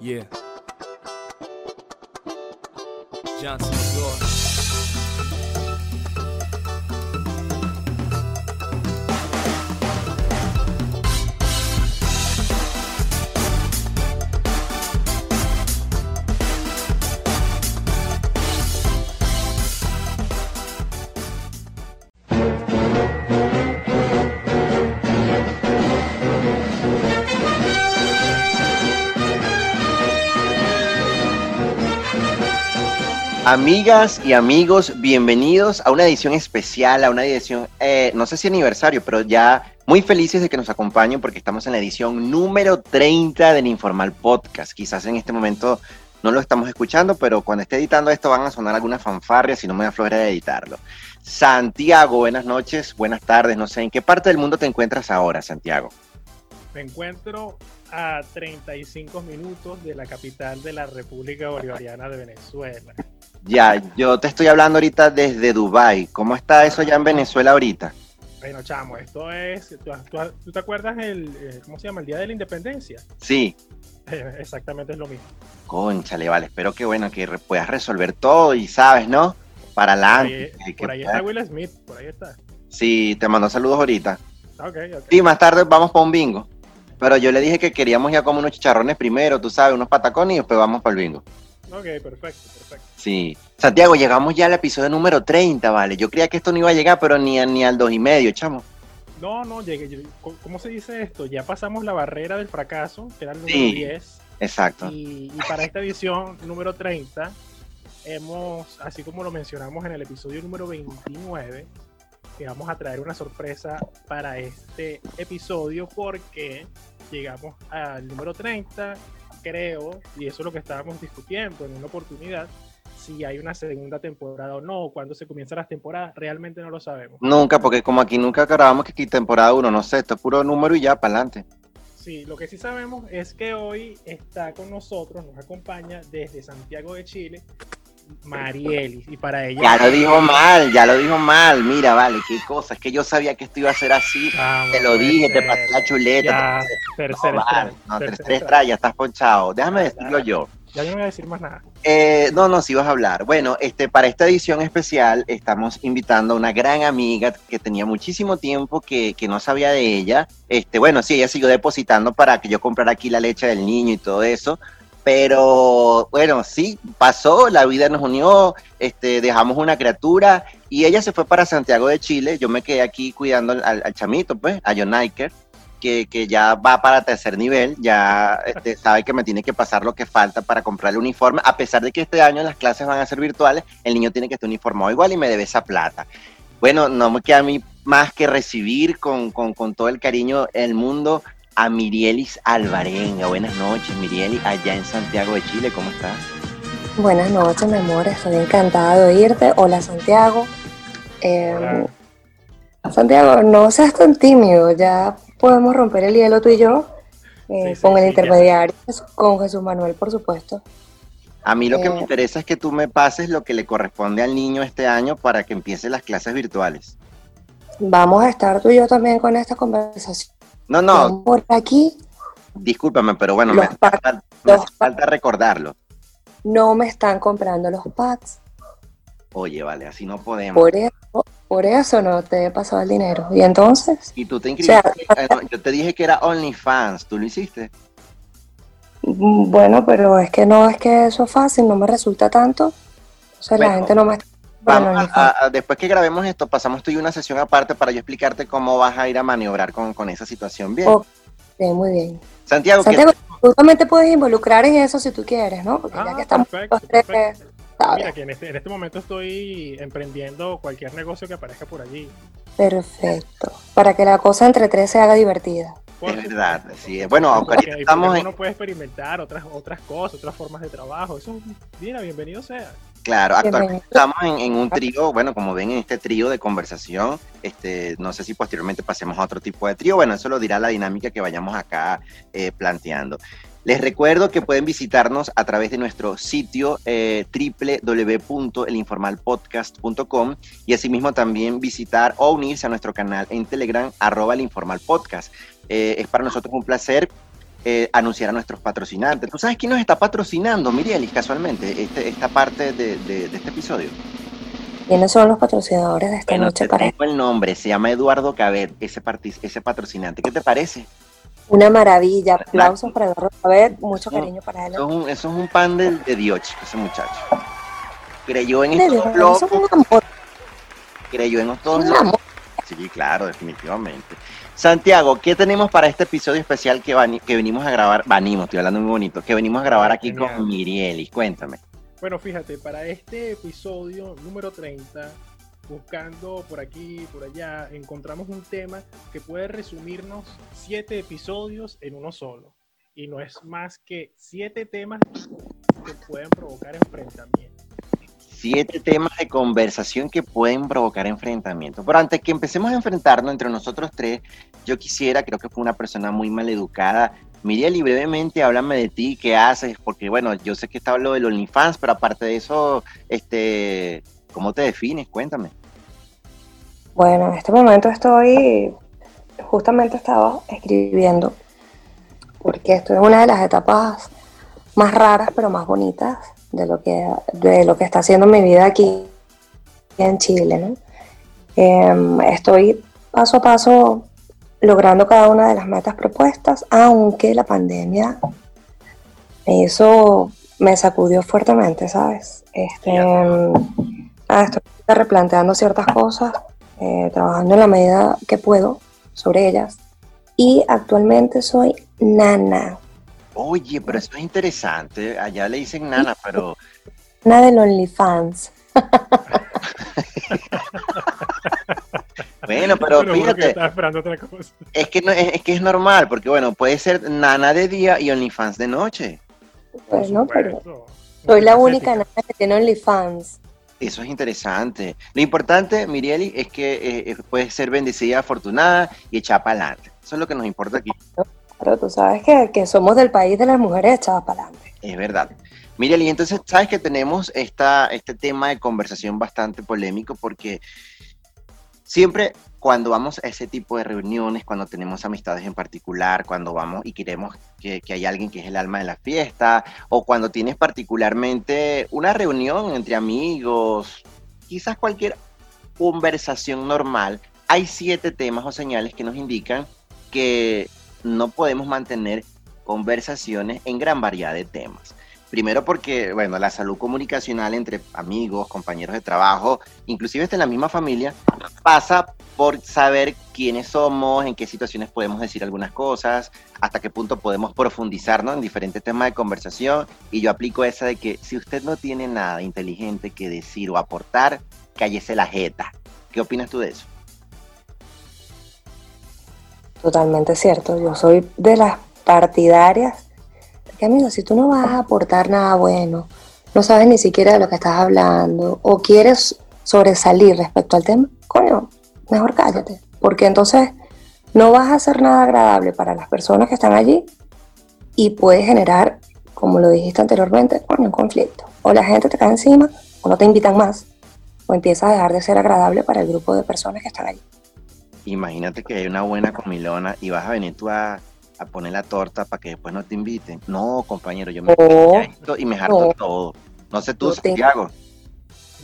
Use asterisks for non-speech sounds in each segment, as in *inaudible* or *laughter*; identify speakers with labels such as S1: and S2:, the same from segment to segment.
S1: Yeah. Johnson, New York.
S2: Amigas y amigos, bienvenidos a una edición especial, a una edición, eh, no sé si aniversario, pero ya muy felices de que nos acompañen porque estamos en la edición número 30 del Informal Podcast. Quizás en este momento no lo estamos escuchando, pero cuando esté editando esto van a sonar algunas fanfarrias y no me da flojera de editarlo. Santiago, buenas noches, buenas tardes, no sé, ¿en qué parte del mundo te encuentras ahora, Santiago?
S3: Me encuentro a 35 minutos de la capital de la República Bolivariana de Venezuela.
S2: Ya, yo te estoy hablando ahorita desde Dubai. ¿Cómo está eso ya en Venezuela ahorita?
S3: Bueno, chamo, esto es. ¿Tú, tú- tú te acuerdas el. eh, ¿Cómo se llama? El Día de la Independencia.
S2: Sí, *laughs*
S3: exactamente es lo mismo.
S2: Conchale, vale, espero que bueno, que puedas resolver todo y sabes, ¿no? Para
S3: Por
S2: adelante.
S3: ahí,
S2: que
S3: por ahí está Will Smith, por ahí está.
S2: Sí, te mando saludos ahorita.
S3: Ok, ok.
S2: Sí, más tarde vamos para un bingo. Pero yo le dije que queríamos ya como unos chicharrones primero, tú sabes, unos patacones y después vamos para el bingo.
S3: Ok, perfecto, perfecto.
S2: Sí. Santiago, llegamos ya al episodio número 30, vale. Yo creía que esto no iba a llegar, pero ni, a- ni al dos y medio, chamo.
S3: No, no, llegué. llegué- ¿Cómo cómo se dice esto? Ya pasamos la barrera del fracaso, que era el número
S2: Sí.
S3: 10.
S2: Exacto.
S3: Y, y para esta edición número 30, hemos, así como lo mencionamos en el episodio número 29, que vamos a traer una sorpresa para este episodio porque llegamos al número 30, creo, y eso es lo que estábamos discutiendo en una oportunidad, si hay una segunda temporada o no, cuándo se comienzan las temporadas, realmente no lo sabemos.
S2: Nunca, porque como aquí nunca grabamos que aquí temporada 1, no sé, esto es puro número y ya, para adelante.
S3: Sí, lo que sí sabemos es que hoy está con nosotros, nos acompaña desde Santiago de Chile, Marielis. Y para ella.
S2: Ya lo dijo mal, ya lo dijo mal. Mira, vale, qué cosa. Es que yo sabía que esto iba a ser así.
S3: Vamos,
S2: Te lo dije, te pasé la chuleta.
S3: Ya,
S2: te pasé- no, vale, no, ya estás ponchado. Déjame decirlo yo.
S3: Ya yo no voy a decir más nada.
S2: Eh, no, no, sí vas a hablar. Bueno, este, para esta edición especial estamos invitando a una gran amiga que tenía muchísimo tiempo que, que no sabía de ella. Este, bueno, sí, ella siguió depositando para que yo comprara aquí la leche del niño y todo eso. Pero bueno, sí, pasó, la vida nos unió, este, dejamos una criatura y ella se fue para Santiago de Chile. Yo me quedé aquí cuidando al, chamito, pues, a John Niker, que, que ya va para tercer nivel, ya este, sabe que me tiene que pasar lo que falta para comprar el uniforme, a pesar de que este año las clases van a ser virtuales, el niño tiene que estar uniformado igual y me debe esa plata. Bueno, no me queda a mí más que recibir con, con, con todo el cariño del mundo a Mirielis Alvarenga. Buenas noches, Mirielis, allá en Santiago de Chile, ¿cómo estás?
S4: Buenas noches, mi amor. Estoy encantada de oírte. Hola, Santiago. Eh,
S3: Hola.
S4: Santiago, no seas tan tímido. Ya podemos romper el hielo tú y yo. eh,
S3: Sí, sí,
S4: con el
S3: sí, ya.
S4: intermediario, con Jesús Manuel, por supuesto.
S2: A mí lo que me
S4: Eh.
S2: interesa es que tú me pases lo que le corresponde al niño este año para que empiece las clases virtuales.
S4: Vamos a estar tú y yo también con esta conversación.
S2: No, no,
S4: Por aquí
S2: discúlpame, pero bueno, me, falta- me falta recordarlo.
S4: no me están comprando los pads.
S2: Oye, vale, así no podemos.
S4: Por eso, por eso no te he pasado el dinero. Y entonces,
S2: Y tú te
S4: O sea,
S2: inscribiste, eh, no, yo te dije que era OnlyFans, ¿tú lo hiciste?
S4: mm, bueno, pero es que no es que eso es fácil, no me resulta tanto. O sea, la gente no me está
S2: Vamos a- después que grabemos esto, pasamos tú y una sesión aparte para yo explicarte cómo vas a ir a maniobrar con, con esa situación. Bien.
S4: Ok. Bien, muy bien.
S2: Santiago, ¿qué-
S4: Santiago, tú también te puedes involucrar en eso si tú quieres, ¿no? Porque ya
S3: Ah,
S4: que estamos
S3: perfecto,
S4: los tres,
S3: perfecto. Mira, que en este, en este momento estoy emprendiendo cualquier negocio que aparezca por allí.
S4: Perfecto. Para que la cosa entre tres se haga divertida.
S2: Es verdad, sí. Bueno,
S3: Porque
S2: estamos en,
S3: uno puede experimentar otras, otras cosas, otras formas de trabajo. Eso, mira, bienvenido sea.
S2: Claro, actualmente
S4: Bienvenido.
S2: estamos en, en un trío, bueno, como ven en este trío de conversación, este, no sé si posteriormente pasemos a otro tipo de trío, bueno, eso lo dirá la dinámica que vayamos acá eh, planteando. Les recuerdo que pueden visitarnos a través de nuestro sitio eh, www.elinformalpodcast.com y asimismo también visitar o unirse a nuestro canal en Telegram, arroba el informal podcast. Eh, es para nosotros un placer eh, anunciar a nuestros patrocinantes. ¿Tú sabes quién nos está patrocinando, Mirielis, casualmente, este, esta parte de, de- de este episodio?
S4: ¿Quiénes son los patrocinadores de esta
S2: Bueno,
S4: noche
S2: te
S4: para
S2: tengo el nombre, se llama Eduardo Cabet, ese patrocinante. ¿Qué te parece?
S4: Una maravilla? Aplausos para Eduardo Cabet, mucho cariño para él.
S2: Eso es un, eso es un pan de, de Dios, ese muchacho. Creyó en
S4: De
S2: estos
S4: verdad, eso es
S2: locos,
S4: un amor,
S2: creyó en estos locos. Sí, claro, definitivamente. Santiago, ¿qué tenemos para este episodio especial que, que venimos a grabar? Venimos, estoy hablando muy bonito, que venimos a grabar aquí
S3: Genial.
S2: con Mirielis. Cuéntame.
S3: Bueno, fíjate, para este episodio número 30, buscando por aquí, por allá, encontramos un tema que puede resumirnos siete episodios en uno solo. Y no es más que siete temas que pueden provocar enfrentamientos.
S2: Siete temas de conversación que pueden provocar enfrentamientos. Pero antes que empecemos a enfrentarnos entre nosotros tres, yo quisiera, creo que fue una persona muy mal educada. Miriel, y brevemente háblame de ti, qué haces, porque bueno, yo sé que está hablando del OnlyFans, pero aparte de eso, este, ¿cómo te defines? Cuéntame.
S4: Bueno, en este momento estoy, justamente estaba escribiendo, porque estoy en una de las etapas más raras pero más bonitas de lo que, de lo que está haciendo mi vida aquí en Chile, ¿no? Em, estoy paso a paso logrando cada una de las metas propuestas, aunque la pandemia me hizo, me sacudió fuertemente, ¿sabes? Este, estoy replanteando ciertas cosas, eh, trabajando en la medida que puedo sobre ellas. Y actualmente soy nana,
S2: Oye, pero eso es interesante. Allá le dicen nana, pero
S4: nana del OnlyFans. *laughs*
S2: bueno, pero
S3: que
S2: fíjate,
S3: estaba esperando otra cosa.
S2: es que, no, es, es que es normal, porque bueno, puede ser nana de día y OnlyFans de noche.
S3: Por
S4: Bueno, pero soy la única nana que tiene OnlyFans.
S2: Eso es interesante. Lo importante, Mirieli, es que eh, eh, puedes ser bendecida, afortunada y echada para adelante. Eso es lo que nos importa aquí.
S4: Pero tú sabes que, que somos del país de las mujeres echadas para adelante.
S2: Es verdad. Mirieli, entonces, sabes que tenemos esta, este tema de conversación bastante polémico porque siempre cuando vamos a ese tipo de reuniones, cuando tenemos amistades en particular, cuando vamos y queremos que, hay alguien que es el alma de la fiesta, o cuando tienes particularmente una reunión entre amigos, quizás cualquier conversación normal, hay siete temas o señales que nos indican que no podemos mantener conversaciones en gran variedad de temas. Primero porque, bueno, la salud comunicacional entre amigos, compañeros de trabajo, inclusive hasta en la misma familia, pasa por saber quiénes somos, en qué situaciones podemos decir algunas cosas, hasta qué punto podemos profundizarnos en diferentes temas de conversación. Y yo aplico esa de que si usted no tiene nada inteligente que decir o aportar, cállese la jeta. ¿Qué opinas tú de eso?
S4: Totalmente cierto. Yo soy de las partidarias. Que amigo, si tú no vas a aportar nada bueno, no sabes ni siquiera de lo que estás hablando, o quieres sobresalir respecto al tema, coño, mejor cállate. Porque entonces no vas a hacer nada agradable para las personas que están allí y puedes generar, como lo dijiste anteriormente, coño, un conflicto. O la gente te cae encima, o no te invitan más, o empieza a dejar de ser agradable para el grupo de personas que están allí.
S2: Imagínate que hay una buena comilona y vas a venir tú a, a poner la torta para que después no te inviten. No, compañero, yo me esto y me harto todo. No sé tú, Santiago.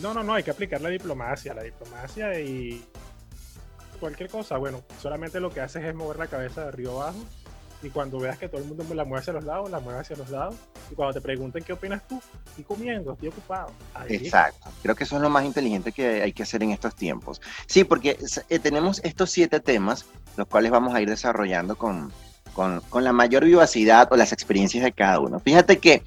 S3: No, no, no, hay que aplicar la diplomacia, la diplomacia y cualquier cosa. Bueno, solamente lo que haces es mover la cabeza de arriba abajo y cuando veas que todo el mundo la mueve hacia los lados, la mueve hacia los lados y cuando te pregunten qué opinas tú, estoy comiendo, estoy ocupado. Ahí,
S2: Exacto. Creo que eso es lo más inteligente que hay que hacer en estos tiempos. Sí, porque eh, tenemos estos siete temas, los cuales vamos a ir desarrollando con, con, con la mayor vivacidad o las experiencias de cada uno. Fíjate que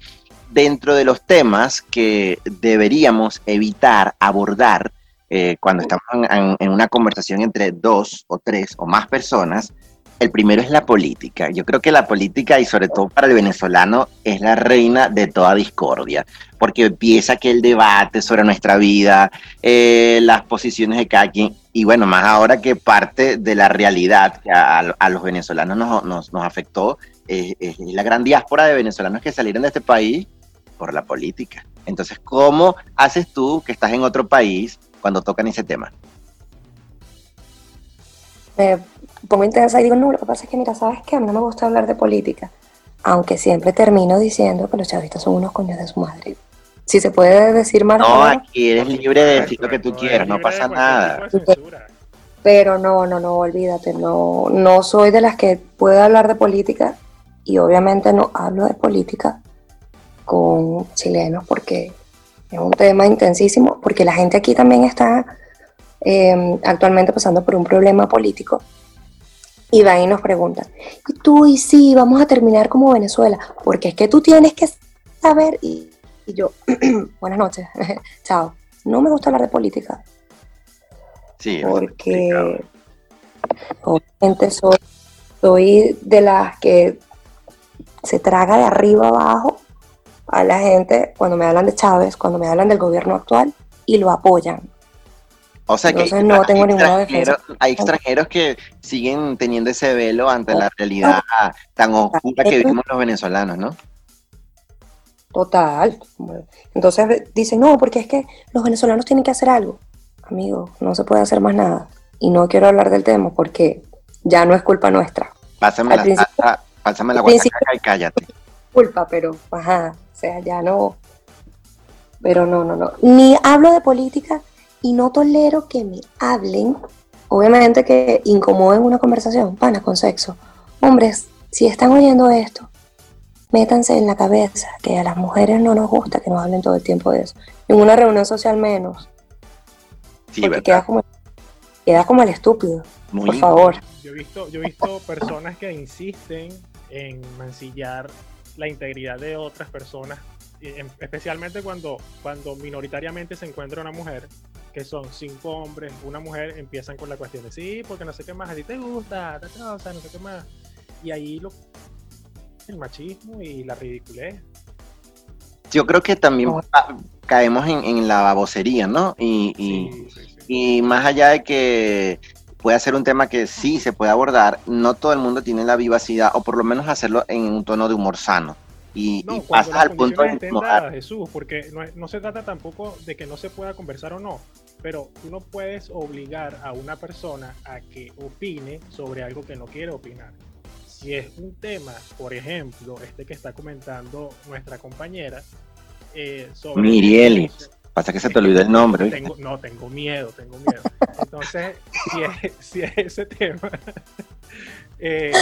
S2: dentro de los temas que deberíamos evitar abordar eh, cuando estamos en, en- en una conversación entre dos o tres o más personas, el primero es la política. Yo creo que la política, y sobre todo para el venezolano, es la reina de toda discordia porque empieza aquel debate sobre nuestra vida, eh, las posiciones de cada quien, y bueno, más ahora que parte de la realidad que a, a- los venezolanos nos, nos- afectó, es la gran diáspora de venezolanos que salieron de este país por la política. Entonces, ¿cómo haces tú que estás en otro país cuando tocan ese tema?
S4: me pongo intensa y digo, no, lo que pasa es que, mira, ¿sabes qué? A mí no me gusta hablar de política. aunque siempre termino diciendo que los chavistas son unos coños de su madre. Si se puede decir más.
S2: No, aquí eres libre de decir lo que tú quieras, no pasa nada.
S4: Pero no, no, no, olvídate, no, no soy de las que puede hablar de política y obviamente no hablo de política con chilenos porque es un tema intensísimo, porque la gente aquí también está em, actualmente pasando por un problema político y va y nos pregunta, ¿y tú y sí, vamos a terminar como Venezuela? Porque es que tú tienes que saber, y, y yo, *clears throat* buenas noches, *laughs* chao, no me gusta hablar de política,
S2: Sí,
S4: porque obviamente soy, soy de las que se traga de arriba abajo a la gente cuando me hablan de Chávez, cuando me hablan del gobierno actual y lo apoyan.
S2: O sea que
S4: Entonces, no tengo ninguna defensa.
S2: hay extranjeros que siguen teniendo ese velo ante la realidad tan oscura que vivimos los venezolanos, ¿no?
S4: Total. Entonces dicen, no, porque es que los venezolanos tienen que hacer algo amigo, no se puede hacer más nada. Y no quiero hablar del tema porque ya no es culpa nuestra.
S2: Pásame la, salsa, pásame la y cállate.
S4: Culpa, pero, ajá, o sea, ya no. Pero no, no, no. Ni hablo de política y no tolero que me hablen, obviamente que incomoden una conversación, pana, con sexo. Hombres, si están oyendo esto, métanse en la cabeza que a las mujeres no nos gusta que nos hablen todo el tiempo de eso. En una reunión social menos. Porque queda como, queda como el estúpido. por favor.
S3: Yo he, visto, yo he visto personas que insisten en mancillar la integridad de otras personas, especialmente cuando, cuando minoritariamente se encuentra una mujer, que son cinco hombres, una mujer, empiezan con la cuestión de sí, porque no sé qué más, a ti te gusta, no sé qué más. Y ahí lo, el machismo y la ridiculez.
S2: Yo creo que también caemos en, la babosería, ¿no? Y, y, más allá de que pueda ser un tema que sí se puede abordar, no todo el mundo tiene la vivacidad, o por lo menos hacerlo en un tono de humor sano. Y,
S3: no, pasas al punto de Jesús, porque no, no, se trata tampoco de que no se pueda conversar o no, pero tú no puedes obligar a una persona a que opine sobre algo que no quiere opinar. Si es un tema, por ejemplo, este que está comentando nuestra compañera, eh,
S2: sobre... Pasa que se te olvidó el nombre.
S3: no, tengo miedo, tengo miedo. Entonces, *laughs* si es, ese tema, *laughs* eh,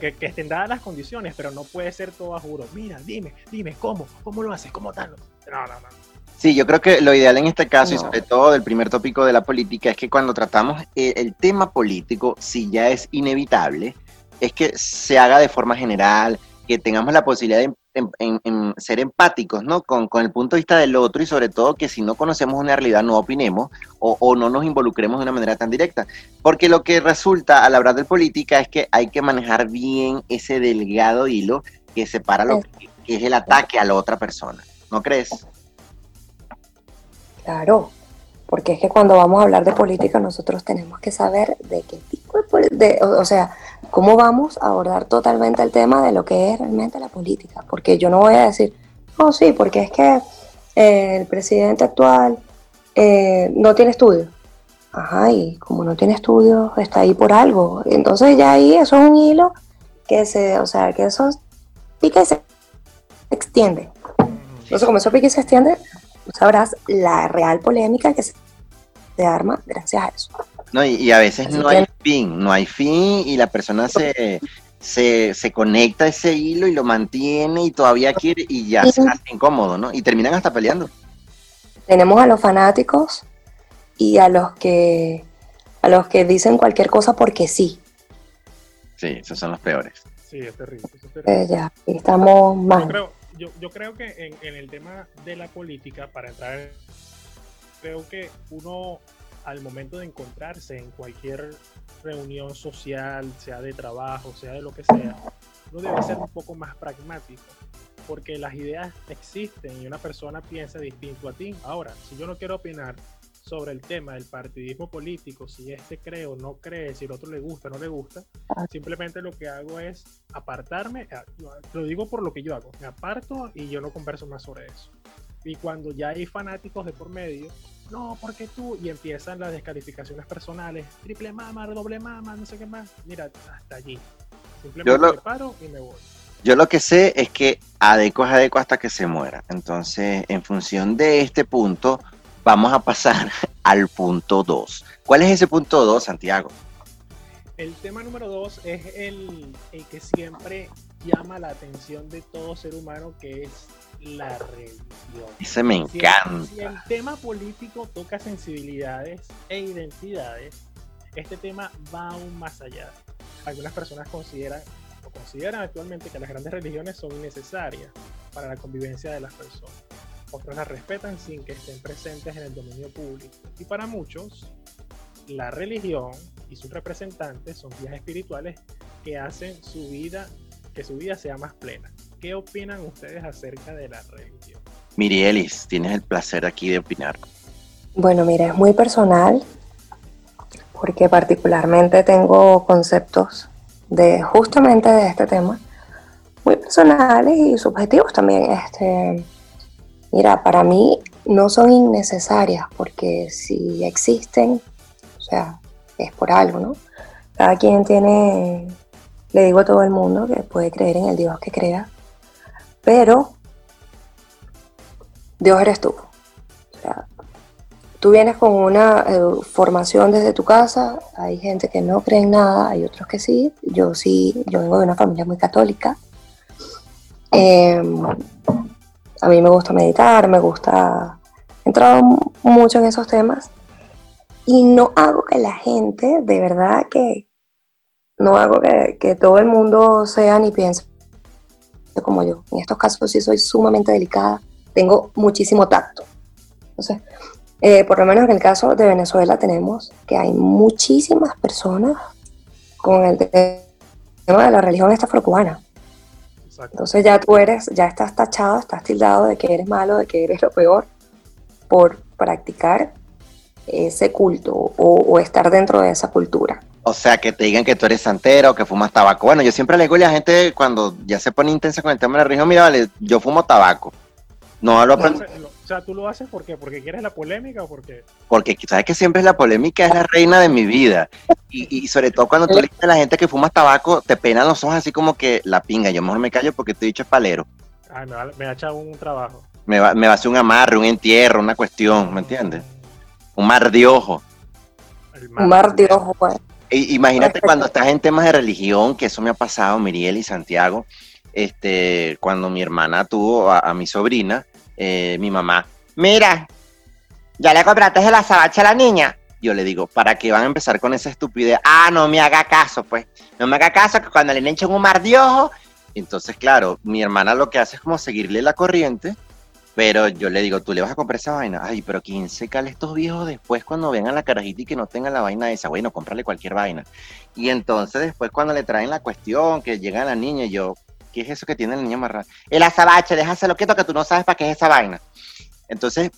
S3: que, estén dadas las condiciones, pero no puede ser todo a juro. Mira, dime, dime, ¿cómo? ¿Cómo lo haces? ¿Cómo tal? No, no, no.
S2: Sí, yo creo que lo ideal en este caso, y sobre todo del primer tópico de la política, es que cuando tratamos el, el tema político, si ya es inevitable, es que se haga de forma general, que tengamos la posibilidad de en, ser empáticos, ¿no? Con, el punto de vista del otro y sobre todo que si no conocemos una realidad no opinemos o, no nos involucremos de una manera tan directa. Porque lo que resulta al hablar de política es que hay que manejar bien ese delgado hilo que separa lo que, es el ataque a la otra persona. ¿No crees?
S4: Claro, porque es que cuando vamos a hablar de política nosotros tenemos que saber de qué tipo de, o sea, cómo vamos a abordar totalmente el tema de lo que es realmente la política, porque yo no voy a decir, oh sí, porque es que eh, el presidente actual eh, no tiene estudios. Ajá, y como no tiene estudios, está ahí por algo. Entonces ya ahí eso es un hilo que se, o sea, que eso pica y se extiende. Entonces como eso pica y se extiende, sabrás la real polémica que se arma gracias a eso.
S2: No, y, a veces no hay fin, no hay fin y la persona se, se, conecta a ese hilo y lo mantiene y todavía quiere y ya se hace incómodo, ¿no? Y terminan hasta peleando.
S4: Tenemos a los fanáticos y a los que a los que dicen cualquier cosa porque sí.
S2: Sí, esos son los peores.
S3: Sí, es terrible. Eh,
S4: ya, estamos mal.
S3: Yo creo, creo que en, en el tema de la política, para entrar, creo que uno al momento de encontrarse en cualquier reunión social, sea de trabajo, sea de lo que sea, uno debe ser un poco más pragmático, porque las ideas existen y una persona piensa distinto a ti. Ahora, si yo no quiero opinar sobre el tema del partidismo político, si este cree o no cree, si el otro le gusta o no le gusta, simplemente lo que hago es apartarme, ah, lo digo por lo que yo hago, me aparto y yo no converso más sobre eso. Y cuando ya hay fanáticos de por medio, no, porque tú, y empiezan las descalificaciones personales, triple mama, doble mama, no sé qué más. Mira, hasta allí. Simplemente me paro y me voy.
S2: Yo lo que sé es que adeco es adeco hasta que se muera. Entonces, en función de este punto, vamos a pasar *laughs* al punto 2. ¿Cuál es ese punto 2, Santiago?
S3: El tema número 2 es el, el que siempre llama la atención de todo ser humano, que es la religión.
S2: Ese me
S3: Si el-
S2: encanta.
S3: Si el tema político toca sensibilidades e identidades, este tema va aún más allá. Algunas personas consideran o consideran actualmente que las grandes religiones son innecesarias para la convivencia de las personas. Otros las respetan sin que estén presentes en el dominio público. Y para muchos, la religión y sus representantes son guías espirituales que hacen su vida, que su vida sea más plena. ¿Qué opinan ustedes acerca de la religión?
S2: Mirielis, tienes el placer aquí de opinar.
S4: Bueno, mira, es muy personal porque particularmente tengo conceptos de justamente de este tema muy personales y subjetivos también. Este, mira, para mí no son innecesarias porque si existen, o sea, es por algo, ¿no? Cada quien tiene, le digo a todo el mundo que puede creer en el Dios que crea, pero Dios eres tú. O sea, tú vienes con una eh, formación desde tu casa, hay gente que no cree en nada, hay otros que sí, yo sí, yo vengo de una familia muy católica. Eh, a mí me gusta meditar, me gusta, he entrado mucho en esos temas y no hago que la gente, de verdad que, no hago que, que todo el mundo sea ni piense como yo. En estos casos sí soy sumamente delicada, tengo muchísimo tacto. Entonces, eh, por lo menos en el caso de Venezuela tenemos que hay muchísimas personas con el te- tema de la religión afrocubana. Entonces ya tú eres, ya estás tachado, estás tildado de que eres malo, de que eres lo peor por practicar ese culto o, o estar dentro de esa cultura.
S2: O sea, que te digan que tú eres santero, que fumas tabaco. Bueno, yo siempre le digo a la gente cuando ya se pone intensa con el tema de la religión, mira, vale, yo fumo tabaco. No lo
S3: lo- o sea, tú lo haces ¿por qué? porque quieres la polémica o porque
S2: porque sabes que siempre es la polémica, es la reina de mi vida. Y, y sobre todo cuando tú le dices a la gente que fumas tabaco, te penan los ojos así como que la pinga. Yo mejor me callo porque estoy dicho es palero.
S3: ay, me, va, me ha echado un trabajo.
S2: Me va, me va a hacer un amarre, un entierro, una cuestión, ¿me entiendes? Un mar de ojo.
S4: Un mar de ojo, pues.
S2: Imagínate cuando estás en temas de religión, que eso me ha pasado, Miriel y Santiago, este, cuando mi hermana tuvo a, a mi sobrina, eh, mi mamá, mira, ya le compraste el azabache a la niña. Yo le digo, ¿para qué van a empezar con esa estupidez? Ah, no me haga caso, pues. No me haga caso que cuando le echen un mar de ojo. Entonces, claro, mi hermana lo que hace es como seguirle la corriente, pero yo le digo, tú le vas a comprar esa vaina. Ay, pero ¿quién se cala estos viejos después cuando vengan la carajita y que no tengan la vaina esa? Bueno, cómprale cualquier vaina. Y entonces después cuando le traen la cuestión, que llega la niña y yo, ¿qué es eso que tiene la niña amarrada? El azabache, déjaselo quieto que tú no sabes para qué es esa vaina. Entonces,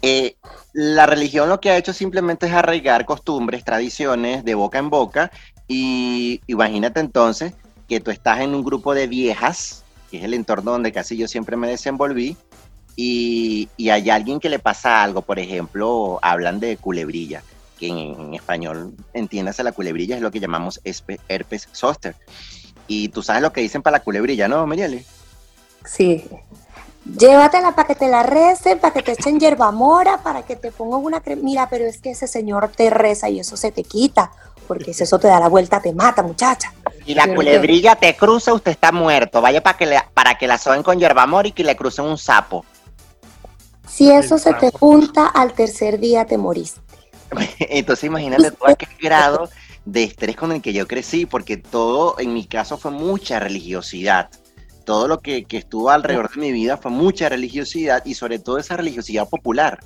S2: eh, la religión lo que ha hecho simplemente es arraigar costumbres, tradiciones de boca en boca y imagínate entonces que tú estás en un grupo de viejas, que es el entorno donde casi yo siempre me desenvolví, y, y hay alguien que le pasa algo, por ejemplo, hablan de culebrilla, que en, en español, entiéndase, la culebrilla es lo que llamamos herpes zoster. Y tú sabes lo que dicen para la culebrilla, ¿no, Mirieli?
S4: Sí. Llévatela para que te la recen, para que te echen hierbamora, para que te pongan una crema. Mira, pero es que ese señor te reza y eso se te quita, porque si eso te da la vuelta, te mata, muchacha.
S2: Y la culebrilla te cruza, usted está muerto. Vaya para que, le, para que la soben con hierbamor y que le crucen un sapo.
S4: Si eso se te junta, al tercer día te moriste. *laughs*
S2: Entonces imagínate todo aquel *laughs* grado de estrés con el que yo crecí, porque todo en mi caso fue mucha religiosidad. Todo lo que, que estuvo alrededor de mi vida fue mucha religiosidad y sobre todo esa religiosidad popular.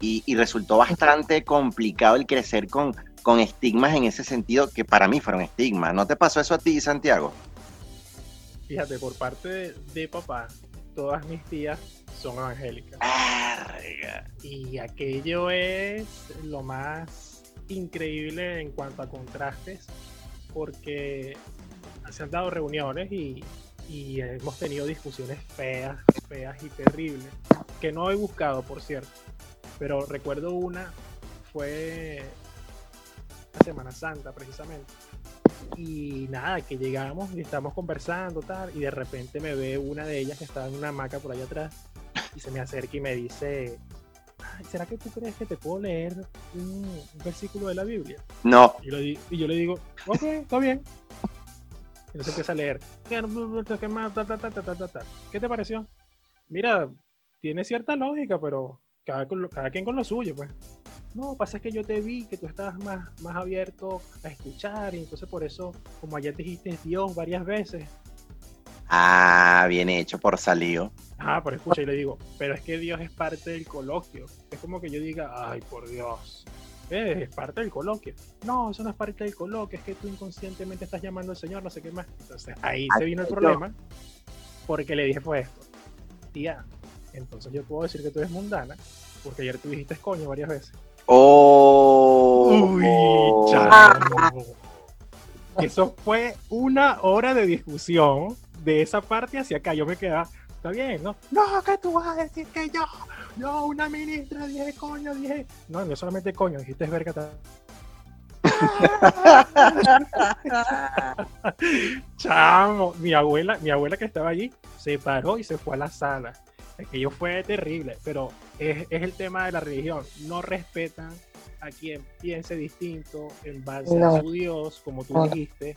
S2: Y, y resultó bastante complicado el crecer con, con estigmas en ese sentido que para mí fueron estigmas. ¿No te pasó eso a ti, Santiago?
S3: Fíjate, por parte de, de papá, todas mis tías son evangélicas. Y aquello es lo más increíble en cuanto a contrastes, porque se han dado reuniones y, y hemos tenido discusiones feas, feas y terribles, que no he buscado, por cierto. Pero recuerdo una, fue la Semana Santa, precisamente, Y nada, que llegamos y estamos conversando, tal, y de repente me ve una de ellas que estaba en una hamaca por allá atrás y se me acerca y me dice, "Ay, ¿será que tú crees que te puedo leer un, versículo de la Biblia?
S2: No,
S3: Y, lo di- y yo le digo, ok, está bien. Y entonces empieza a leer. ¿Qué te pareció? Mira, tiene cierta lógica, pero cada, cada quien con lo suyo, pues. No, pasa que yo te vi que tú estabas más, más abierto a escuchar y entonces por eso, como ayer dijiste Dios varias veces,
S2: ah, bien hecho por salido.
S3: ah, pero escucha y le digo, pero es que Dios es parte del coloquio. Es como que yo diga, ay, por Dios. eh, Es parte del coloquio. No, eso no es parte del coloquio, es que tú inconscientemente estás llamando al Señor, no sé qué más. Entonces ahí se vino el problema, porque le dije fue esto, tía, entonces yo puedo decir que tú eres mundana, porque ayer tú dijiste coño varias veces.
S2: Oh,
S3: Uy, chamo. Eso fue una hora de discusión de esa parte hacia acá. Yo me quedaba, está bien, ¿no? No, que tú vas a decir que yo, yo, una ministra, dije coño, dije. No, no solamente coño, dijiste verga. ta- *laughs* Chamo, mi abuela, mi abuela que estaba allí se paró y se fue a la sala. Aquello fue terrible, pero es, es el tema de la religión. No respetan a quien piense distinto en base
S4: No.
S3: a su Dios, como tú
S4: No.
S3: dijiste.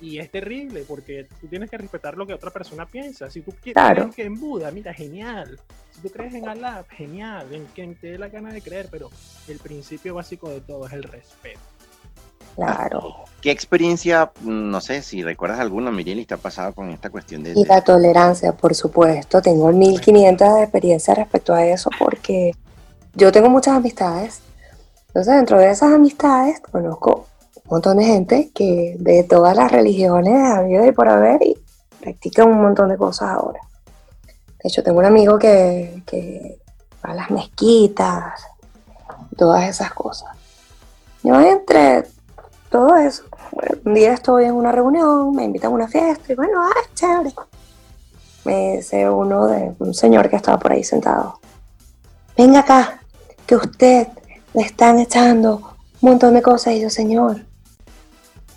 S3: Y, y es terrible porque tú tienes que respetar lo que otra persona piensa. Si tú quieres
S4: Claro.
S3: crees que en Buda, mira, genial. Si tú crees en Allah, genial. En quien te dé la gana de creer, pero el principio básico de todo es el respeto.
S4: Claro.
S2: ¿Qué experiencia, no sé si recuerdas alguna, Miriam, te ha pasado con esta cuestión de...
S4: Y la tolerancia, por supuesto. Tengo 1500 de experiencia respecto a eso porque yo tengo muchas amistades. Entonces, dentro de esas amistades, conozco un montón de gente que de todas las religiones ha habido y por haber y practica un montón de cosas ahora. De hecho, tengo un amigo que, que va a las mezquitas, todas esas cosas. Yo entre todo eso, bueno, un día estoy en una reunión, me invitan a una fiesta y bueno, ah, chévere. Me dice uno de un señor que estaba por ahí sentado. Venga acá, que usted le están echando un montón de cosas. Y yo, señor,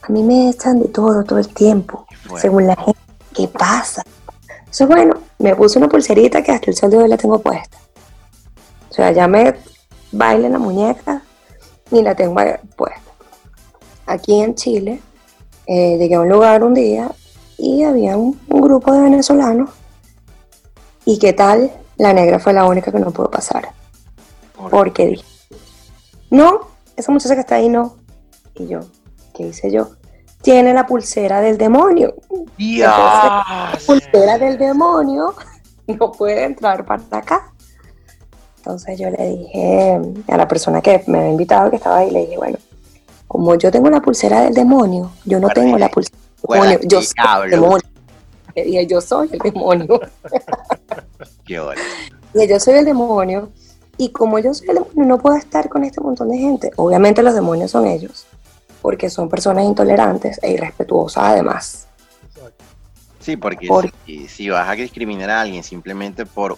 S4: a mí me echan de todo, todo el tiempo,
S2: Bueno,
S4: según la gente. ¿Qué pasa? Entonces, bueno, me puse una pulserita que hasta el sol de hoy la tengo puesta. O sea, ya me baila en la muñeca y la tengo puesta. Aquí en Chile, eh, llegué a un lugar un día y había un, un grupo de venezolanos. ¿Y qué tal? La negra fue la única que no pudo pasar.
S2: por-
S4: Porque dije, no, esa muchacha que está ahí no. Y yo, ¿qué hice yo? Tiene la pulsera del demonio.
S2: ¡Dios!
S4: Pulsera del demonio *laughs* no puede entrar para acá. Entonces yo le dije a la persona que me había invitado, que estaba ahí, le dije, bueno, como yo tengo la pulsera del demonio, yo no
S2: Bueno,
S4: tengo la pulsera del demonio, yo soy el demonio. Le dije, yo soy el demonio. *laughs*
S2: ¡Qué hora!
S4: Y yo soy el demonio. Y como yo soy el demonio, no puedo estar con este montón de gente. Obviamente los demonios son ellos, porque son personas intolerantes e irrespetuosas además.
S2: Sí, porque
S4: Por-
S2: si, si vas a discriminar a alguien simplemente por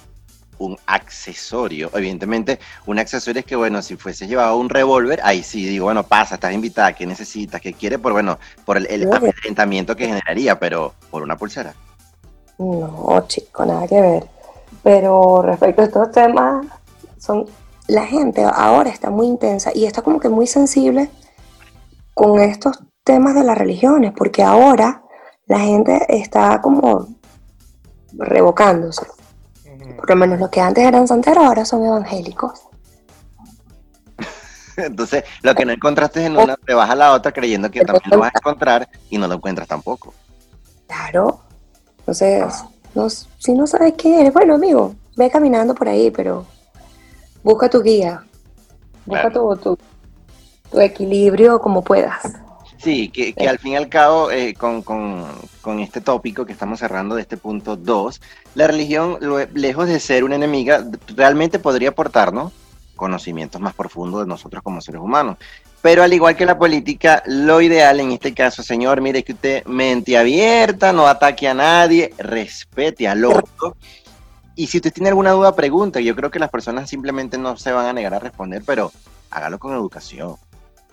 S2: un accesorio, evidentemente un accesorio es que, bueno, si fuese llevado un revólver, ahí sí digo, bueno, pasa, estás invitada, ¿qué necesitas? ¿Qué quieres? Por, bueno, por el, el amedrentamiento que generaría, pero por una pulsera.
S4: No, chico, nada que ver. Pero respecto a estos temas, son la gente ahora está muy intensa y está como que muy sensible con estos temas de las religiones, porque ahora la gente está como revocándose.
S3: Ujú.
S4: Por lo menos los que antes eran santeros ahora son evangélicos. *laughs*
S2: Entonces, lo que no encontraste en una, te vas a la otra creyendo que también lo vas a encontrar y no lo encuentras tampoco.
S4: Claro. Entonces, no- si no sabes qué eres, bueno, amigo, ve caminando por ahí, pero busca tu guía. Busca
S2: Claro.
S4: tu, tu, tu equilibrio como puedas.
S2: Sí, que, que al fin y al cabo, eh, con, con- con este tópico que estamos cerrando de este punto 2, la religión, lejos de ser una enemiga, realmente podría aportarnos conocimientos más profundos de nosotros como seres humanos. Pero al igual que la política, lo ideal en este caso, señor, mire que usted mente abierta, no ataque a nadie, respete al otro. Y si usted tiene alguna duda, pregunte. Yo creo que las personas simplemente no se van a negar a responder, pero hágalo con educación.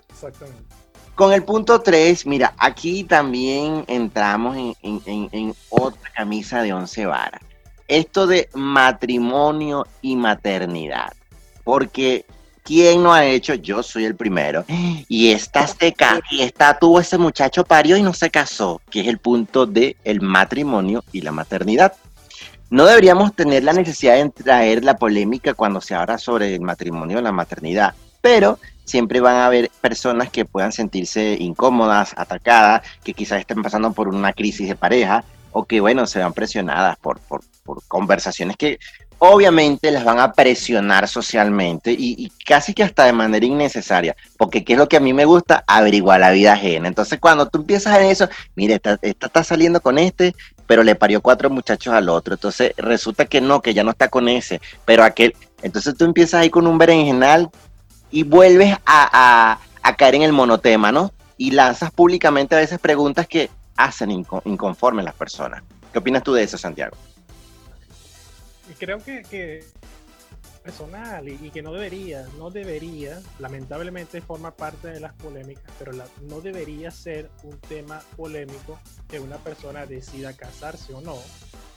S3: Exactamente.
S2: Con el punto 3, mira, aquí también entramos en, otra camisa de once varas. Esto de matrimonio y maternidad. Porque, ¿quién no ha hecho? Yo soy el primero. Y esta se y esta tuvo ese muchacho parió y no se casó, que es el punto de el matrimonio y la maternidad. No deberíamos tener la necesidad de traer la polémica cuando se habla sobre el matrimonio o la maternidad, pero siempre van a haber personas que puedan sentirse incómodas, atacadas, que quizás estén pasando por una crisis de pareja o que, bueno, se vean presionadas por, por, conversaciones que obviamente las van a presionar socialmente y, y casi que hasta de manera innecesaria, porque ¿qué es lo que a mí me gusta? Averiguar la vida ajena. Entonces, cuando tú empiezas en eso, mire, esta está saliendo con este, pero le parió cuatro muchachos al otro. Entonces, resulta que no, que ya no está con ese, pero aquel. Entonces, tú empiezas ahí con un berenjenal y vuelves a, caer en el monotema, ¿no? Y lanzas públicamente a veces preguntas que hacen inco- inconforme a las personas. ¿Qué opinas tú de eso, Santiago?
S3: Creo que, que personal y, que no debería, no debería, lamentablemente forma parte de las polémicas, pero no debería ser un tema polémico que una persona decida casarse o no,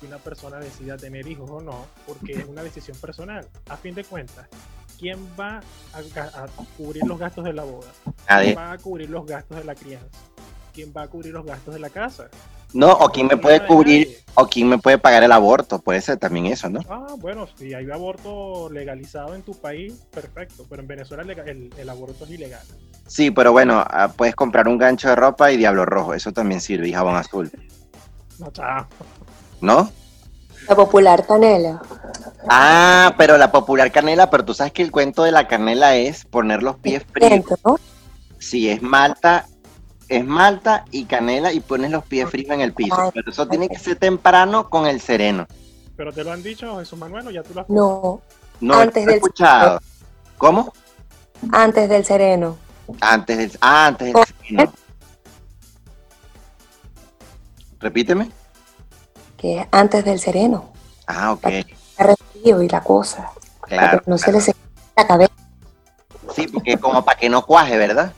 S3: que una persona decida tener hijos o no, porque es una decisión personal. A fin de cuentas, ¿quién va a, cubrir los gastos de la boda?
S2: Nadie.
S3: ¿Quién va a cubrir los gastos de la crianza? ¿Quién va a cubrir los gastos de la casa?
S2: No, o quién me puede cubrir, o quién me puede pagar el aborto, puede ser también eso, ¿no?
S3: Ah, bueno, si hay aborto legalizado en tu país, perfecto, pero en Venezuela el aborto es ilegal.
S2: Sí, pero bueno, ah, puedes comprar un gancho de ropa y diablo rojo, eso también sirve, y jabón azul, *laughs*
S3: No, chao.
S2: ¿no?
S4: La popular canela.
S2: Ah, pero la popular canela, pero tú sabes que el cuento de la canela es poner los pies fríos.
S4: ¿no?
S2: Sí, es malta, es malta y canela y pones los pies fríos en el piso.
S4: Ay,
S2: Pero eso tiene que ser temprano con el sereno.
S3: Pero te lo han dicho, Jesús Manuel, o ya tú lo has
S4: No,
S2: No,
S4: Antes del-
S2: escuchado. ¿Cómo?
S4: antes del sereno.
S2: Antes del, ah, antes del sereno. Repíteme.
S4: Que es antes del sereno.
S2: Ah, ok,
S4: resfrío y la cosa. Para
S2: claro.
S4: que no se les seque la cabeza
S2: Sí, porque como para que no cuaje, ¿verdad?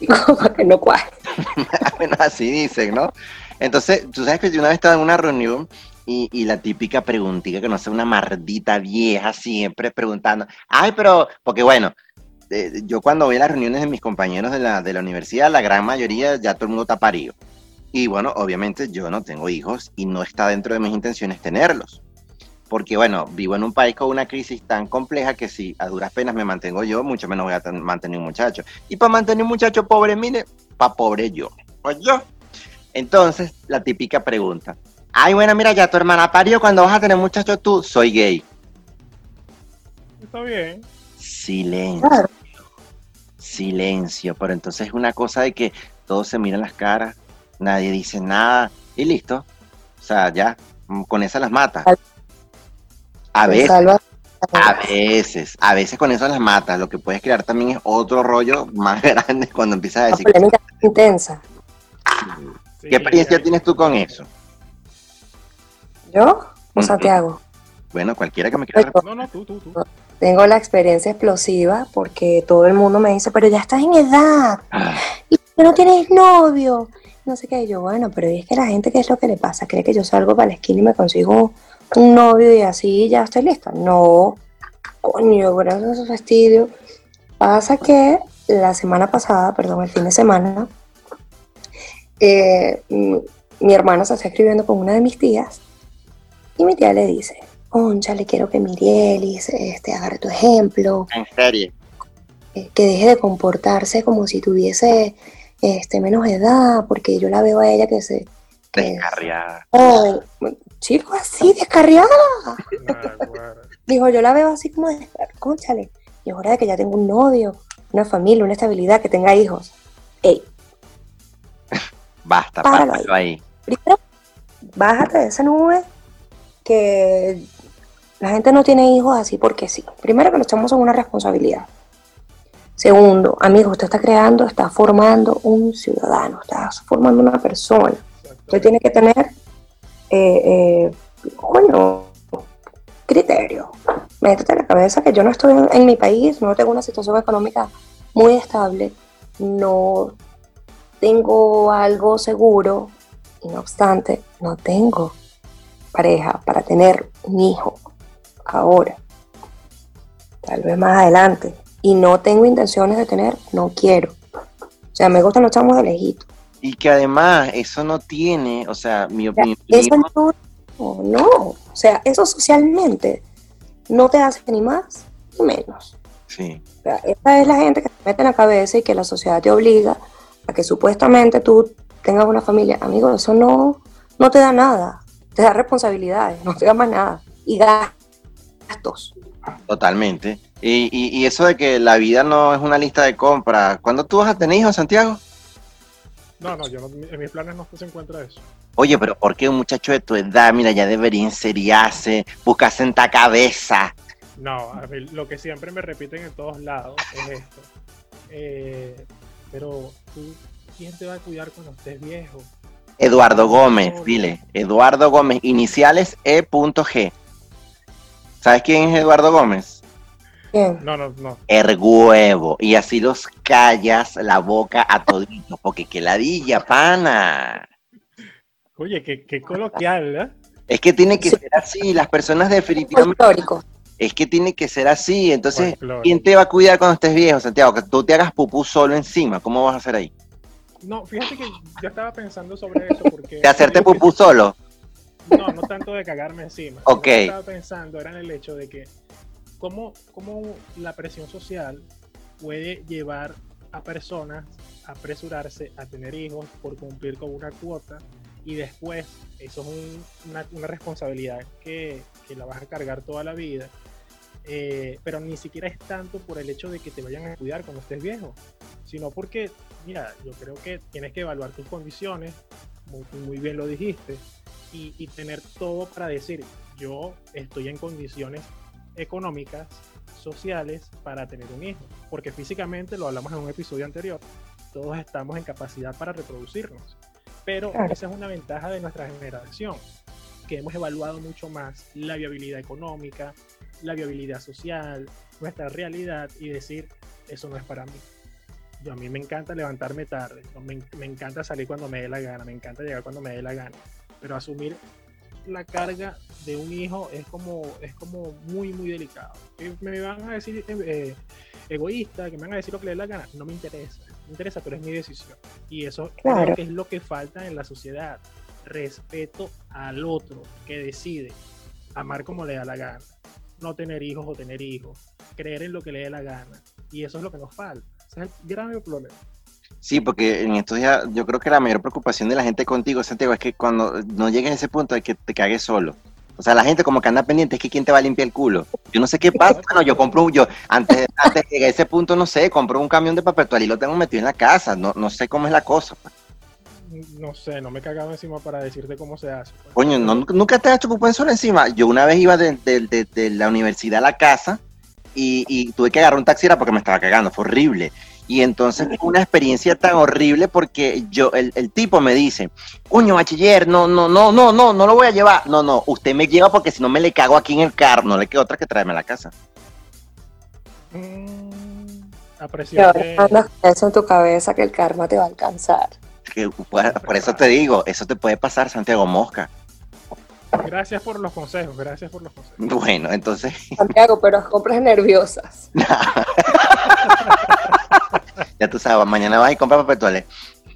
S2: *laughs*
S4: para que no cuaje. *laughs*
S2: Bueno, así dicen, ¿no? Entonces, tú sabes que yo una vez estaba en una reunión y, y la típica preguntita que no sé, una mardita vieja siempre preguntando, ay, pero, porque bueno, eh, yo cuando voy a las reuniones de mis compañeros de la, de la universidad, la gran mayoría ya todo el mundo está parido. Y bueno, obviamente yo no tengo hijos y no está dentro de mis intenciones tenerlos. Porque bueno, vivo en un país con una crisis tan compleja que si a duras penas me mantengo yo, mucho menos voy a ten- mantener un muchacho. Y para mantener un muchacho pobre, mire, para pobre yo. Pues yo. Entonces, la típica pregunta. Ay, bueno, mira, ya tu hermana parió, cuando vas a tener muchacho tú, soy gay.
S3: Está bien.
S2: Silencio.
S4: Claro.
S2: Silencio. Pero entonces es una cosa de que todos se miran las caras, nadie dice nada y listo. O sea, ya, mm, con esa las mata. A veces, a veces, a veces con eso las matas. Lo que puedes crear también es otro rollo más *laughs* grande cuando empiezas a decir.
S4: polémica intensa.
S3: Sí,
S2: ¿Qué experiencia tienes tú con eso?
S4: ¿Yo o
S2: Ujú.
S4: Santiago?
S2: Bueno, cualquiera que me quiera
S3: No, no, tú, tú, tú.
S4: Tengo la experiencia explosiva porque todo el mundo me dice, pero ya estás en edad y tú no tienes novio. No sé qué. Y yo, bueno, pero es que la gente, ¿qué es lo que le pasa? ¿Cree que yo salgo para la esquina y me consigo un novio y así ya estoy lista? No, coño, gracias a su fastidio. Pasa que la semana pasada, perdón, el fin de semana, eh, mi, mi hermana se está escribiendo con una de mis tías y mi tía le dice, Concha, le quiero que Mirielis este, agarre tu ejemplo,
S2: En serie.
S4: eh, que deje de comportarse como si tuviese este, menos edad, porque yo la veo a ella que se... Que,
S2: Descarriada.
S4: Ay, chico, así, descarriada.
S3: Nah, *laughs* guara.
S4: Dijo, yo la veo así como de, conchale, y es hora de que ya tenga un novio, una familia, una estabilidad, que tenga hijos. Ey, *laughs*
S2: Basta,
S4: Páralo
S2: páralo ahí.
S4: primero, bájate de esa nube que la gente no tiene hijos así porque sí. Primero que los chamos son una responsabilidad. Segundo, amigo, usted está creando, está formando un ciudadano, está formando una persona. Usted tiene que tener, eh, eh, coño, criterio. Métete en la cabeza que yo no estoy en, en mi país, no tengo una situación económica muy estable, no tengo algo seguro y no obstante, no tengo pareja para tener un hijo ahora, tal vez más adelante, y no tengo intenciones de tener, no quiero. O sea, me gustan los chamos de lejito.
S2: Y que además eso no tiene, o sea, mi opinión.
S4: eso no, no, o sea, eso socialmente no te hace ni más ni menos.
S2: Sí.
S4: O sea, esa es la gente que te mete en la cabeza y que la sociedad te obliga a que supuestamente tú tengas una familia. Amigo, eso no, no te da nada. Te da responsabilidades, no te da más nada. Y gastos.
S2: Totalmente. Y, y, y eso de que la vida no es una lista de compras. ¿Cuándo tú vas a tener hijos, Santiago?
S3: No, no, yo no- en mis planes no se encuentra eso.
S2: Oye, pero ¿por qué un muchacho de tu edad, mira, ya debería enseriarse, buscar sentar cabeza?
S3: No, a mí lo que siempre me repiten en todos lados es esto. Eh, pero tú, ¿quién te va a cuidar cuando estés viejo?
S2: Eduardo Gómez, dile. Eduardo Gómez, iniciales E.G. ¿Sabes quién es Eduardo Gómez?
S4: Bien.
S3: No, no, no.
S2: Erguevo. Y así los callas la boca a toditos, porque qué ladilla, pana.
S3: Oye, qué, qué coloquial, ¿eh?
S2: Es que tiene que
S4: Sí.
S2: ser así, las personas definitivamente,
S4: Folclórico.
S2: es que tiene que ser así. Entonces. ¿quién te va a cuidar cuando estés viejo, Santiago? Que tú te hagas pupú solo encima, ¿cómo vas a hacer ahí?
S3: No, fíjate que yo estaba pensando sobre eso porque...
S2: ¿De hacerte
S3: yo
S2: pupú
S3: pienso-
S2: solo?
S3: No, no tanto de cagarme encima.
S2: Ok.
S3: Lo que estaba pensando era en el hecho de que cómo, cómo la presión social puede llevar a personas a apresurarse a tener hijos por cumplir con una cuota y después eso es un- una, una responsabilidad que, que la vas a cargar toda la vida. Eh, pero ni siquiera es tanto por el hecho de que te vayan a cuidar cuando estés viejo, sino porque, mira, yo creo que tienes que evaluar tus condiciones, muy, muy bien lo dijiste, y, y tener todo para decir, yo estoy en condiciones económicas, sociales, para tener un hijo. Porque físicamente, lo hablamos en un episodio anterior, todos estamos en capacidad para reproducirnos. Pero
S4: Claro.
S3: esa es una ventaja de nuestra generación, que hemos evaluado mucho más la viabilidad económica, la viabilidad social, nuestra realidad y decir, eso no es para mí. Yo, a mí me encanta levantarme tarde, me, me encanta salir cuando me dé la gana, me encanta llegar cuando me dé la gana, pero asumir la carga de un hijo es como, es como muy, muy delicado. Me van a decir eh, egoísta, que me van a decir lo que le dé la gana, no me interesa, me interesa, pero es mi decisión. Y eso
S4: Claro.
S3: creo que es lo que falta en la sociedad, respeto al otro que decide amar como le da la gana, no tener hijos o tener hijos, creer en lo que le dé la gana. Y eso es lo que nos falta. Ese es el grave problema.
S2: Sí, porque en estos días yo creo que la mayor preocupación de la gente contigo, Santiago, es que cuando no llegues a ese punto de que te cagues solo. O sea, la gente como que anda pendiente, es que quién te va a limpiar el culo. Yo no sé qué pasa. Bueno, yo compro, un- yo antes, antes de llegar a ese punto, no sé, compro un camión de papel toalé y lo tengo metido en la casa. No, no sé cómo es la cosa. pues.
S3: No sé, no me cagaba encima para decirte cómo se hace. pues.
S2: Coño, no, nunca te has hecho pupú solo encima. Yo una vez iba de, de- de- de la universidad a la casa y, y tuve que agarrar un taxi era porque me estaba cagando, fue horrible. Y entonces fue una experiencia tan horrible porque yo, el, el tipo me dice, coño, bachiller, no, no, no, no, no, no lo voy a llevar. No, no, usted me lleva porque si no me le cago aquí en el carro, no le queda otra que traerme a la casa.
S3: Mm,
S4: ahora eso en tu cabeza que el karma te va a alcanzar.
S2: Que, por, por eso te digo, eso te puede pasar, Santiago Mosca.
S3: Gracias por los consejos, gracias por los consejos.
S2: Bueno, entonces,
S4: Santiago, pero compras nerviosas. *laughs* *laughs*
S2: ya tú sabes, mañana vas y compras papel toalé.